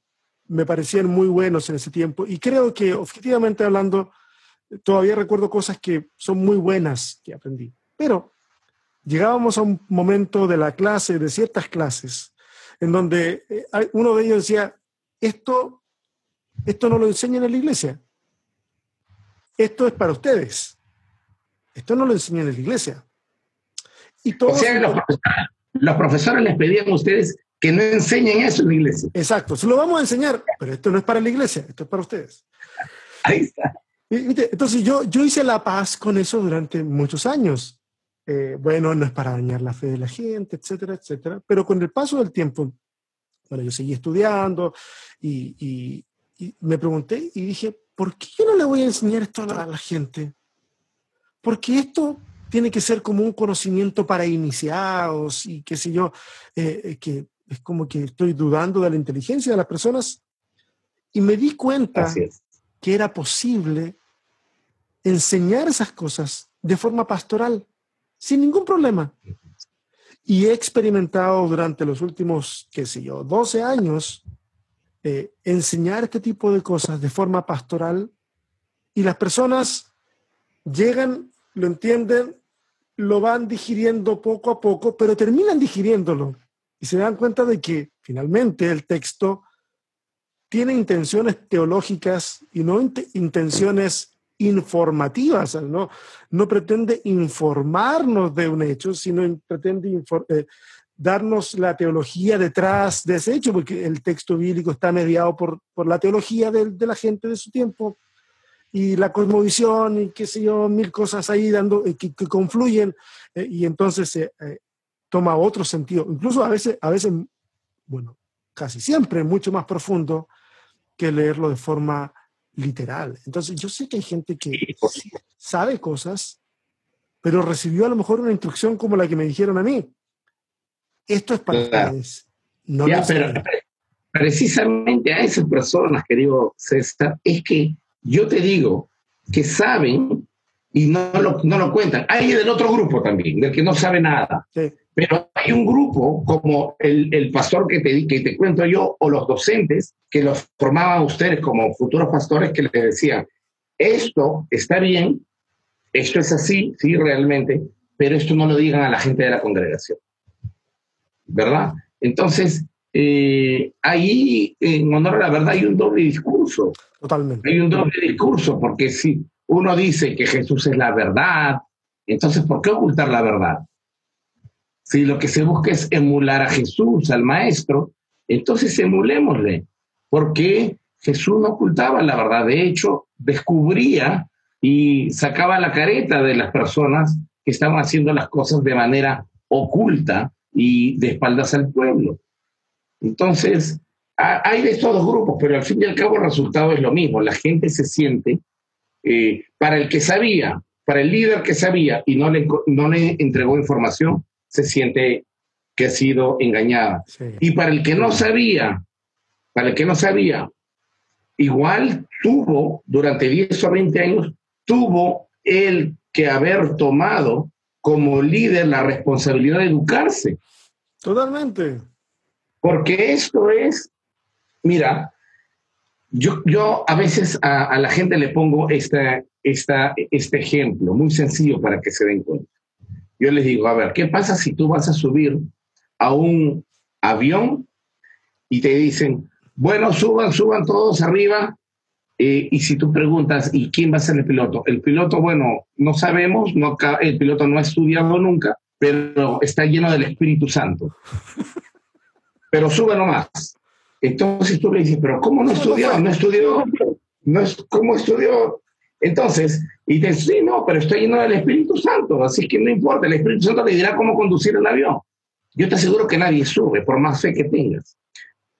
me parecían muy buenos en ese tiempo y creo que objetivamente hablando, todavía recuerdo cosas que son muy buenas que aprendí. Pero llegábamos a un momento de la clase, de ciertas clases, en donde eh, uno de ellos decía, esto, esto no lo enseñan en la iglesia, esto es para ustedes. Esto no lo enseñan en la iglesia. Y todos o sea, los profesores, les pedían a ustedes que no enseñen eso en la iglesia. Exacto, se lo vamos a enseñar, pero esto no es para la iglesia, esto es para ustedes. Ahí está. Entonces yo, yo hice la paz con eso durante muchos años. Eh, bueno, no es para dañar la fe de la gente, etcétera, etcétera. Pero con el paso del tiempo, bueno, yo seguí estudiando y, y, y me pregunté y dije, ¿por qué yo no le voy a enseñar esto a la gente? porque esto tiene que ser como un conocimiento para iniciados y qué sé yo, eh, eh, que es como que estoy dudando de la inteligencia de las personas. Y me di cuenta que era posible enseñar esas cosas de forma pastoral, sin ningún problema. Y he experimentado durante los últimos, qué sé yo, 12 años, eh, enseñar este tipo de cosas de forma pastoral y las personas llegan lo entienden, lo van digiriendo poco a poco, pero terminan digiriéndolo y se dan cuenta de que finalmente el texto tiene intenciones teológicas y no intenciones informativas, ¿no? No pretende informarnos de un hecho, sino pretende eh, darnos la teología detrás de ese hecho, porque el texto bíblico está mediado por, por la teología de, la gente de su tiempo y la cosmovisión y qué sé yo, mil cosas ahí dando, eh, que, confluyen eh, y entonces toma otro sentido, incluso a veces, a veces, bueno, casi siempre mucho más profundo que leerlo de forma literal. Entonces, yo sé que hay gente que sabe cosas, pero recibió a lo mejor una instrucción como la que me dijeron a mí. Esto es para ustedes. No pero, precisamente a esas personas, querido César, es que yo te digo que saben y no lo, no lo cuentan. Hay del otro grupo también, del que no sabe nada. Pero hay un grupo como el, el pastor que te, que te cuento yo o los docentes que los formaban ustedes como futuros pastores que les decían, esto está bien, esto es así, sí, realmente, pero esto no lo digan a la gente de la congregación. ¿Verdad? Entonces, eh, ahí, en honor a la verdad, hay un doble discurso. Totalmente. Hay un doble discurso, porque si uno dice que Jesús es la verdad, entonces, ¿por qué ocultar la verdad? Si lo que se busca es emular a Jesús, al Maestro, entonces emulémosle, porque Jesús no ocultaba la verdad, de hecho, descubría y sacaba la careta de las personas que estaban haciendo las cosas de manera oculta y de espaldas al pueblo. Entonces, hay de estos dos grupos, pero al fin y al cabo el resultado es lo mismo. La gente se siente, eh, para el que sabía, para el líder que sabía y no le, no le entregó información, se siente que ha sido engañada. Y para el que no sabía, para el que no sabía, igual tuvo, durante 10 o 20 años, tuvo él que haber tomado como líder la responsabilidad de educarse. Totalmente. Porque esto es, mira, yo, yo a veces a, la gente le pongo esta, esta, este ejemplo muy sencillo para que se den cuenta yo les digo, a ver, ¿qué pasa si tú vas a subir a un avión y te dicen, bueno, suban, suban todos arriba? Eh, y si tú preguntas, ¿y quién va a ser el piloto? El piloto, bueno, no sabemos, no, el piloto no ha estudiado nunca, pero está lleno del Espíritu Santo. Pero sube nomás. Entonces tú le dices, pero ¿cómo no estudió? No estudió, no es, ¿cómo estudió? Entonces, y te sí, no, pero estoy lleno del Espíritu Santo, así que no importa, el Espíritu Santo le dirá cómo conducir el avión. Yo te aseguro que nadie sube, por más fe que tengas.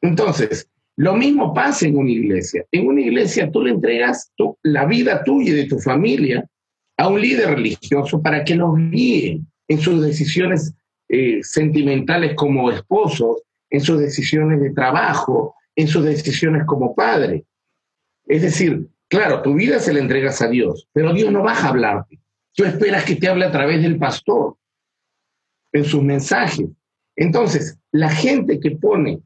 Entonces, lo mismo pasa en una iglesia. En una iglesia tú le entregas la vida tuya y de tu familia a un líder religioso para que los guíe en sus decisiones eh, sentimentales como esposos, en sus decisiones de trabajo, en sus decisiones como padre. Es decir, Claro, tu vida se la entregas a Dios, pero Dios no baja a hablarte. Tú esperas que te hable a través del pastor, en sus mensajes. Entonces, la gente que pone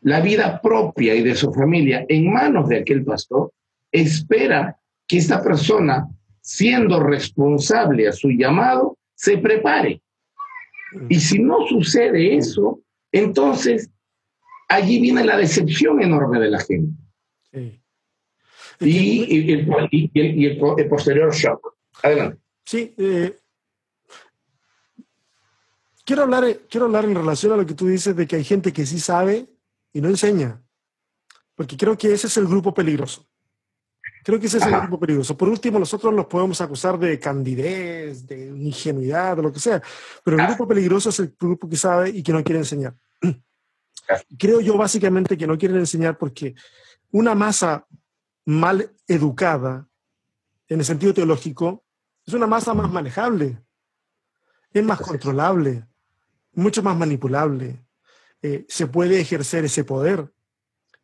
la vida propia y de su familia en manos de aquel pastor, espera que esta persona, siendo responsable a su llamado, se prepare. Y si no sucede eso, entonces allí viene la decepción enorme de la gente. Sí y, el, posterior shock. Adelante. Sí, eh, quiero, hablar, quiero hablar en relación a lo que tú dices de que hay gente que sí sabe y no enseña, porque creo que ese es el grupo peligroso. Creo que ese es el grupo peligroso. Por último, nosotros los podemos acusar de candidez, de ingenuidad, de lo que sea, pero el grupo peligroso es el grupo que sabe y que no quiere enseñar. Creo yo básicamente que no quieren enseñar porque una masa mal educada, en el sentido teológico, es una masa más manejable, es más controlable, mucho más manipulable. Eh, se puede ejercer ese poder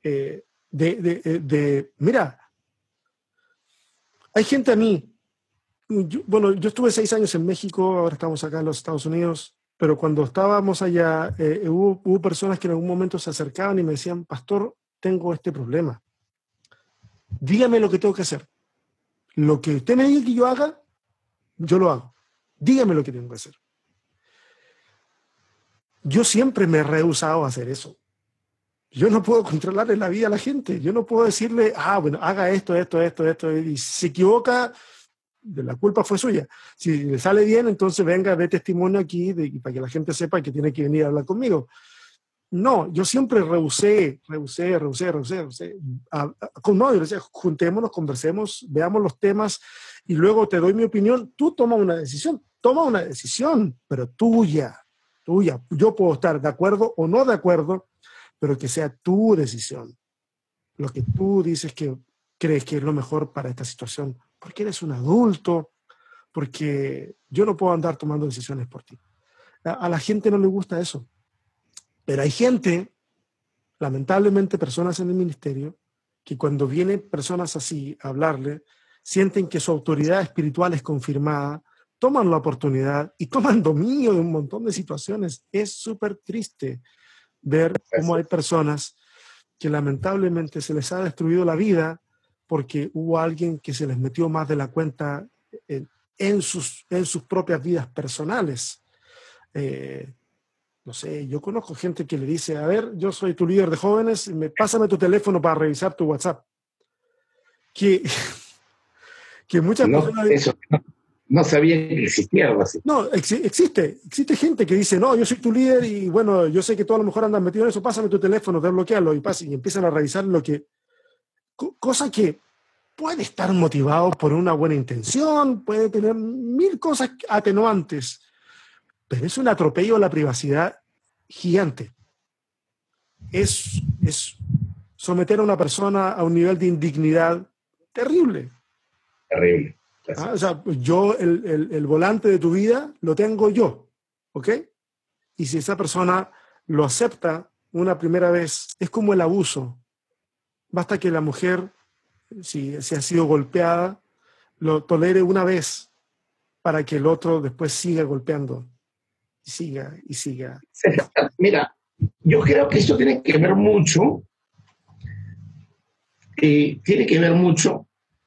eh, de, eh, de, mira, hay gente a mí, bueno, yo estuve seis años en México, ahora estamos acá en los Estados Unidos, pero cuando estábamos allá, hubo, hubo personas que en algún momento se acercaban y me decían, pastor, tengo este problema dígame lo que tengo que hacer. Lo que usted me diga que yo haga, yo lo hago. Dígame lo que tengo que hacer. Yo siempre me he rehusado a hacer eso. Yo no puedo controlarle la vida a la gente. Yo no puedo decirle, ah, bueno, haga esto, esto, esto, esto. Y si se equivoca, la culpa fue suya. Si le sale bien, entonces venga, ve testimonio aquí de, para que la gente sepa que tiene que venir a hablar conmigo. No, yo siempre rehusé, rehusé, rehusé, rehusé. rehusé. no, yo decía, juntémonos, conversemos, veamos los temas y luego te doy mi opinión. Tú toma una decisión, toma una decisión, pero tuya, tuya. Yo puedo estar de acuerdo o no de acuerdo, pero que sea tu decisión. Lo que tú dices que crees que es lo mejor para esta situación, porque eres un adulto, porque yo no puedo andar tomando decisiones por ti. A, la gente no le gusta eso. Pero hay gente, lamentablemente personas en el ministerio, que cuando vienen personas así a hablarle, sienten que su autoridad espiritual es confirmada, toman la oportunidad y toman dominio de un montón de situaciones. Es súper triste ver cómo hay personas que lamentablemente se les ha destruido la vida porque hubo alguien que se les metió más de la cuenta en, sus, en sus propias vidas personales. Eh, no sé, yo conozco gente que le dice, a ver, yo soy tu líder de jóvenes, me, pásame tu teléfono para revisar tu WhatsApp. Que, que muchas personas... no sabía que existía algo así. No, existe, existe gente que dice, no, yo soy tu líder y bueno, yo sé que tú a lo mejor andas metido en eso, pásame tu teléfono, desbloquealo y, y empiezan a revisar lo que, cosa que puede estar motivado por una buena intención, puede tener mil cosas atenuantes, pero es un atropello a la privacidad gigante. Es, es someter a una persona a un nivel de indignidad terrible. Terrible. Ah, o sea, yo, el, el, el, volante de tu vida lo tengo yo, ¿ok? Y si esa persona lo acepta una primera vez, es como el abuso. Basta que la mujer, si, si ha sido golpeada, lo tolere una vez para que el otro después siga golpeando y siga y siga. Mira, yo creo que esto tiene que ver mucho, eh, tiene que ver mucho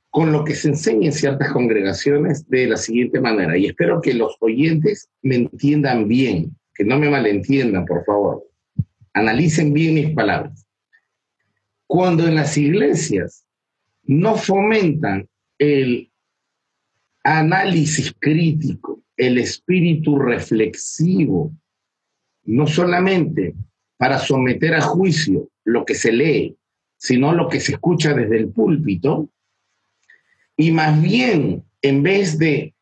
con lo que se enseña en ciertas congregaciones de la siguiente manera, y espero que los oyentes me entiendan bien, que no me malentiendan, por favor. Analicen bien mis palabras. Cuando en las iglesias no fomentan el análisis crítico, el espíritu reflexivo, no solamente para someter a juicio lo que se lee, sino lo que se escucha desde el púlpito, y más bien, en vez de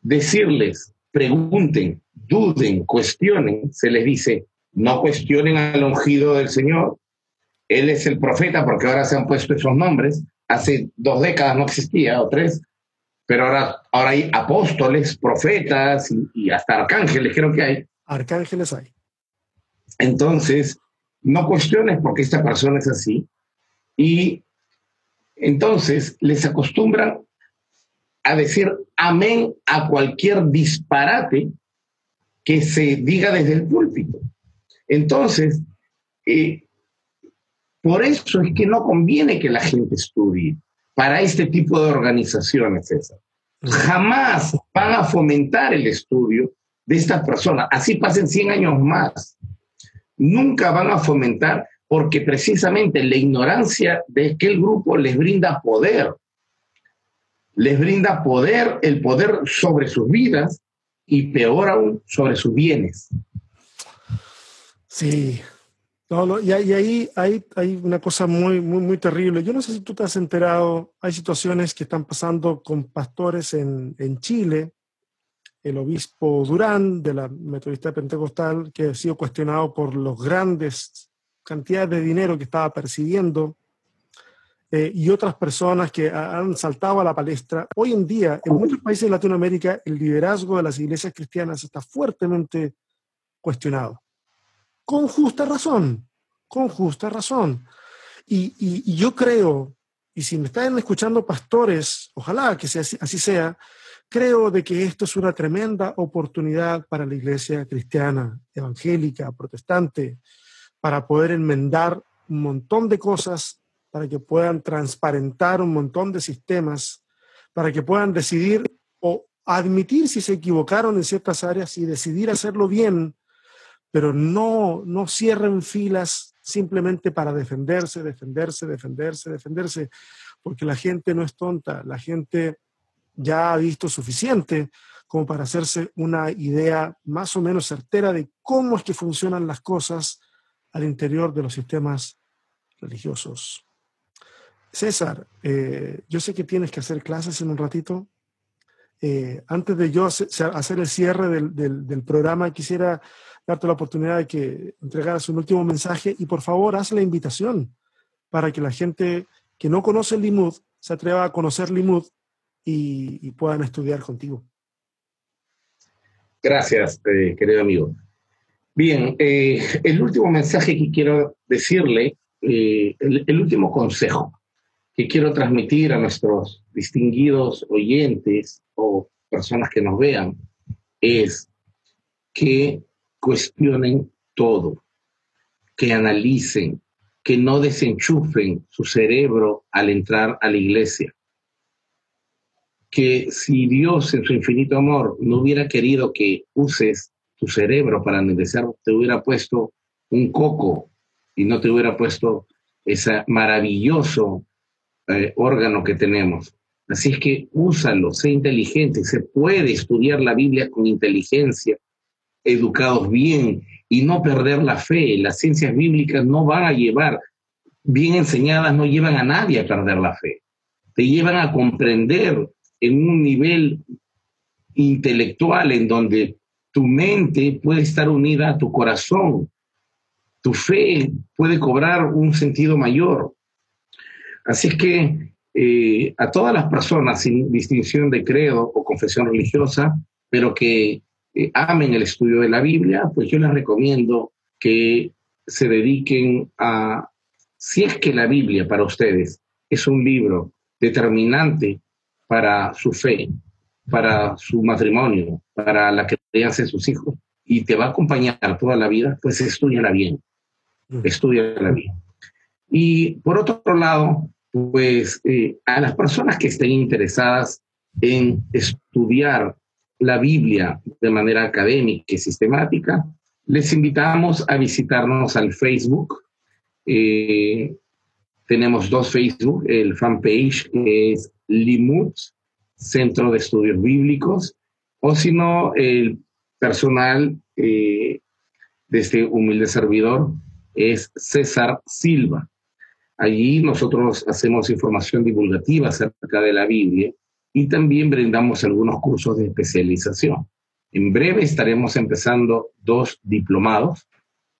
decirles, pregunten, duden, cuestionen, se les dice, no cuestionen al ungido del Señor, él es el profeta porque ahora se han puesto esos nombres. Hace dos décadas no existía, o tres, pero ahora, ahora hay apóstoles, profetas y, hasta arcángeles, creo que hay. Arcángeles hay. Entonces, no cuestiones porque esta persona es así. Y entonces les acostumbran a decir amén a cualquier disparate que se diga desde el púlpito. Entonces, eh, por eso es que no conviene que la gente estudie para este tipo de organizaciones, César. Jamás van a fomentar el estudio de estas personas, así pasen 100 años más. Nunca van a fomentar porque precisamente la ignorancia de aquel grupo les brinda poder. Les brinda poder, el poder sobre sus vidas y peor aún sobre sus bienes. Sí, no, y, ahí hay, hay, una cosa muy, muy, muy terrible. Yo no sé si tú te has enterado, hay situaciones que están pasando con pastores en, en Chile, el obispo Durán de la Metodista Pentecostal, que ha sido cuestionado por los grandes cantidades de dinero que estaba percibiendo, eh, y otras personas que han saltado a la palestra. Hoy en día, en muchos países de Latinoamérica, el liderazgo de las iglesias cristianas está fuertemente cuestionado con justa razón, con justa razón. Y, yo creo, y si me están escuchando pastores, ojalá que sea, así sea, creo de que esto es una tremenda oportunidad para la iglesia cristiana, evangélica, protestante, para poder enmendar un montón de cosas, para que puedan transparentar un montón de sistemas, para que puedan decidir o admitir si se equivocaron en ciertas áreas y decidir hacerlo bien pero no, no cierren filas simplemente para defenderse, defenderse, defenderse, defenderse, porque la gente no es tonta, la gente ya ha visto suficiente como para hacerse una idea más o menos certera de cómo es que funcionan las cosas al interior de los sistemas religiosos. César, eh, yo sé que tienes que hacer clases en un ratito. Eh, antes de yo hacer el cierre del, programa, quisiera darte la oportunidad de que entregaras un último mensaje y por favor haz la invitación para que la gente que no conoce Limud se atreva a conocer Limud y, puedan estudiar contigo. Gracias, eh, querido amigo. Bien, el último mensaje que quiero decirle, el último consejo que quiero transmitir a nuestros distinguidos oyentes o personas que nos vean es que cuestionen todo, que analicen, que no desenchufen su cerebro al entrar a la iglesia. Que si Dios en su infinito amor no hubiera querido que uses tu cerebro para analizar, te hubiera puesto un coco y no te hubiera puesto ese maravilloso eh, órgano que tenemos. Así es que úsalo, sé inteligente, se puede estudiar la Biblia con inteligencia, educados bien y no perder la fe. Las ciencias bíblicas no van a llevar, bien enseñadas, no llevan a nadie a perder la fe. Te llevan a comprender en un nivel intelectual en donde tu mente puede estar unida a tu corazón. Tu fe puede cobrar un sentido mayor. Así es que eh, a todas las personas, sin distinción de credo o confesión religiosa, pero que eh, amen el estudio de la Biblia, pues yo les recomiendo que se dediquen a, si es que la Biblia para ustedes es un libro determinante para su fe, para su matrimonio, para la crianza de sus hijos, y te va a acompañar toda la vida, pues estudiala bien, estudiala bien. Y por otro lado, pues eh, a las personas que estén interesadas en estudiar la Biblia de manera académica y sistemática, les invitamos a visitarnos al Facebook. Eh, tenemos dos Facebook, el fanpage que es Limut, Centro de Estudios Bíblicos, o si no, el personal eh, de este humilde servidor es César Silva. Allí nosotros hacemos información divulgativa acerca de la Biblia y también brindamos algunos cursos de especialización. En breve estaremos empezando dos diplomados,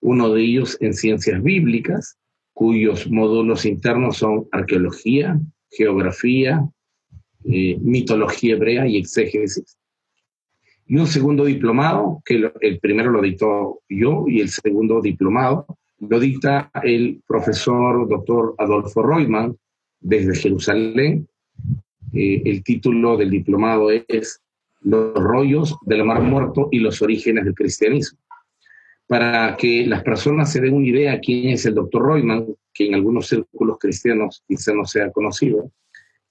uno de ellos en ciencias bíblicas, cuyos módulos internos son arqueología, geografía, eh, mitología hebrea y exégesis. Y un segundo diplomado, que el primero lo dictó yo y el segundo diplomado lo dicta el profesor doctor Adolfo Reumann desde Jerusalén. Eh, el título del diplomado es Los rollos del mar muerto y los orígenes del cristianismo. Para que las personas se den una idea quién es el doctor Reumann, que en algunos círculos cristianos quizá no sea conocido,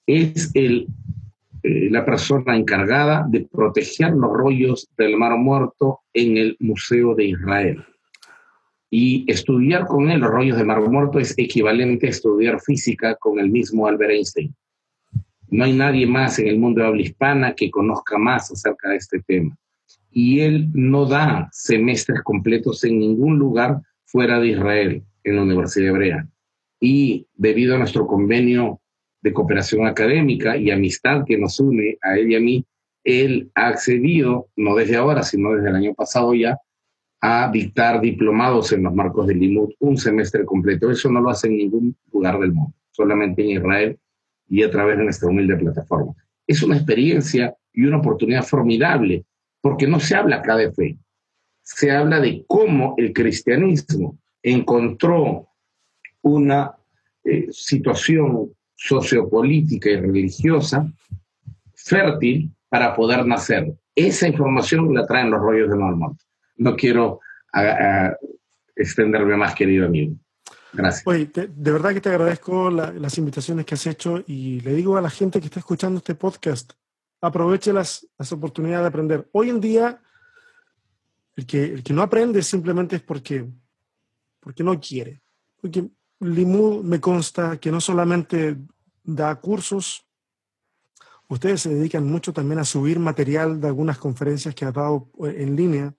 es el, eh, la persona encargada de proteger los rollos del mar muerto en el Museo de Israel. Y estudiar con él los rollos de Mar Muerto es equivalente a estudiar física con el mismo Albert Einstein. No hay nadie más en el mundo de habla hispana que conozca más acerca de este tema. Y él no da semestres completos en ningún lugar fuera de Israel, en la Universidad Hebrea. Y debido a nuestro convenio de cooperación académica y amistad que nos une a él y a mí, él ha accedido, no desde ahora, sino desde el año pasado ya, a dictar diplomados en los marcos del Limud un semestre completo. Eso no lo hace en ningún lugar del mundo, solamente en Israel y a través de nuestra humilde plataforma. Es una experiencia y una oportunidad formidable, porque no se habla acá de fe, se habla de cómo el cristianismo encontró una eh, situación sociopolítica y religiosa fértil para poder nacer. Esa información la traen los rollos de normal no quiero extenderme más, querido amigo. Gracias. Oye, de verdad que te agradezco las invitaciones que has hecho y le digo a la gente que está escuchando este podcast, aproveche las, las oportunidades de aprender. Hoy en día, el que, el que no aprende simplemente es porque, porque no quiere. porque Limud me consta que no solamente da cursos, ustedes se dedican mucho también a subir material de algunas conferencias que ha dado eh, en línea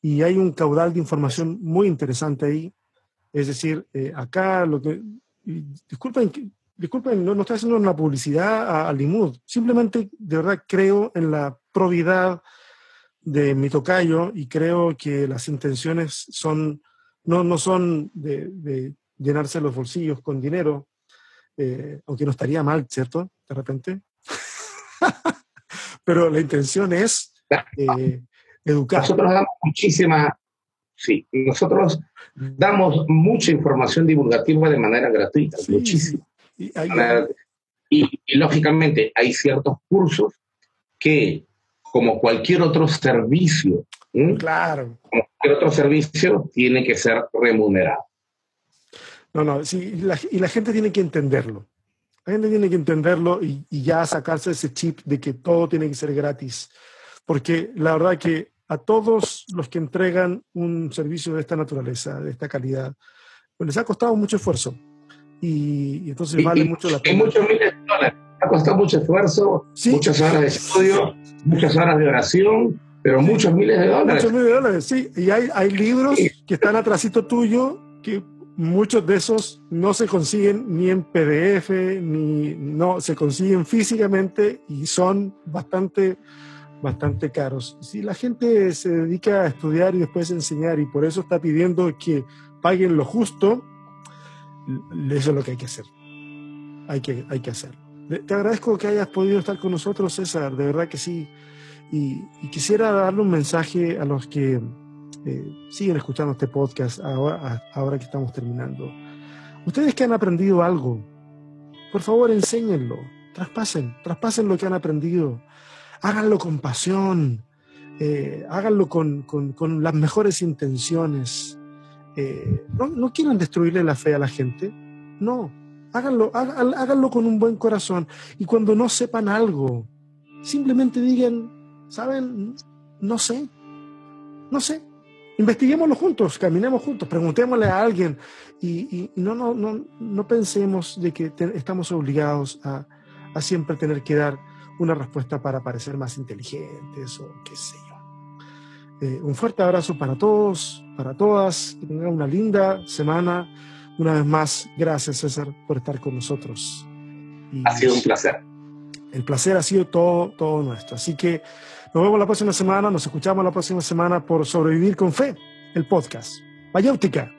y hay un caudal de información muy interesante ahí. Es decir, eh, acá lo que... Disculpen, disculpen no, no estoy haciendo una publicidad a, Limud, simplemente de verdad creo en la probidad de mi tocayo y creo que las intenciones son, no, no son de, llenarse los bolsillos con dinero, eh, aunque no estaría mal, ¿cierto? De repente. Pero la intención es eh, educar. Nosotros damos muchísima, sí, nosotros damos mucha información divulgativa de manera gratuita, muchísima. Y, y, lógicamente hay ciertos cursos que, como cualquier otro servicio, claro. como cualquier otro servicio, tiene que ser remunerado. No, no, sí, y la, gente tiene que entenderlo. La gente tiene que entenderlo y, y, ya sacarse ese chip de que todo tiene que ser gratis. Porque la verdad que a todos los que entregan un servicio de esta naturaleza, de esta calidad, pues les ha costado mucho esfuerzo y, entonces vale mucho la pena. muchos miles de dólares. Ha costado mucho esfuerzo, muchas horas de estudio, muchas horas de oración, pero muchos miles de dólares. Muchos miles de dólares, sí. Y hay, hay libros que están atrásito tuyo que muchos de esos no se consiguen ni en PDF, ni no, se consiguen físicamente y son bastante, bastante caros. Si la gente se dedica a estudiar y después a enseñar y por eso está pidiendo que paguen lo justo, eso es lo que hay que hacer. Hay que, hay que hacer. Te agradezco que hayas podido estar con nosotros, César, de verdad que sí. Y, quisiera darle un mensaje a los que eh, siguen escuchando este podcast ahora, ahora que estamos terminando. Ustedes que han aprendido algo, por favor enséñenlo, traspasen, traspasen lo que han aprendido, háganlo con pasión, eh, háganlo con, con, las mejores intenciones. Eh, no, no quieran destruirle la fe a la gente, no, háganlo, háganlo con un buen corazón. Y cuando no sepan algo, simplemente digan, ¿saben? No sé, no sé. Investiguémoslo juntos, caminemos juntos, preguntémosle a alguien y, no, no, no, no pensemos de que estamos obligados a, a siempre tener que dar una respuesta para parecer más inteligentes o qué sé yo. Eh, un fuerte abrazo para todos, para todas, que tengan una linda semana. Una vez más, gracias César por estar con nosotros. ha sido un placer. El placer ha sido todo, todo nuestro. Así que nos vemos la próxima semana, nos escuchamos la próxima semana por Sobrevivir con Fe, el podcast. Vaya óptica.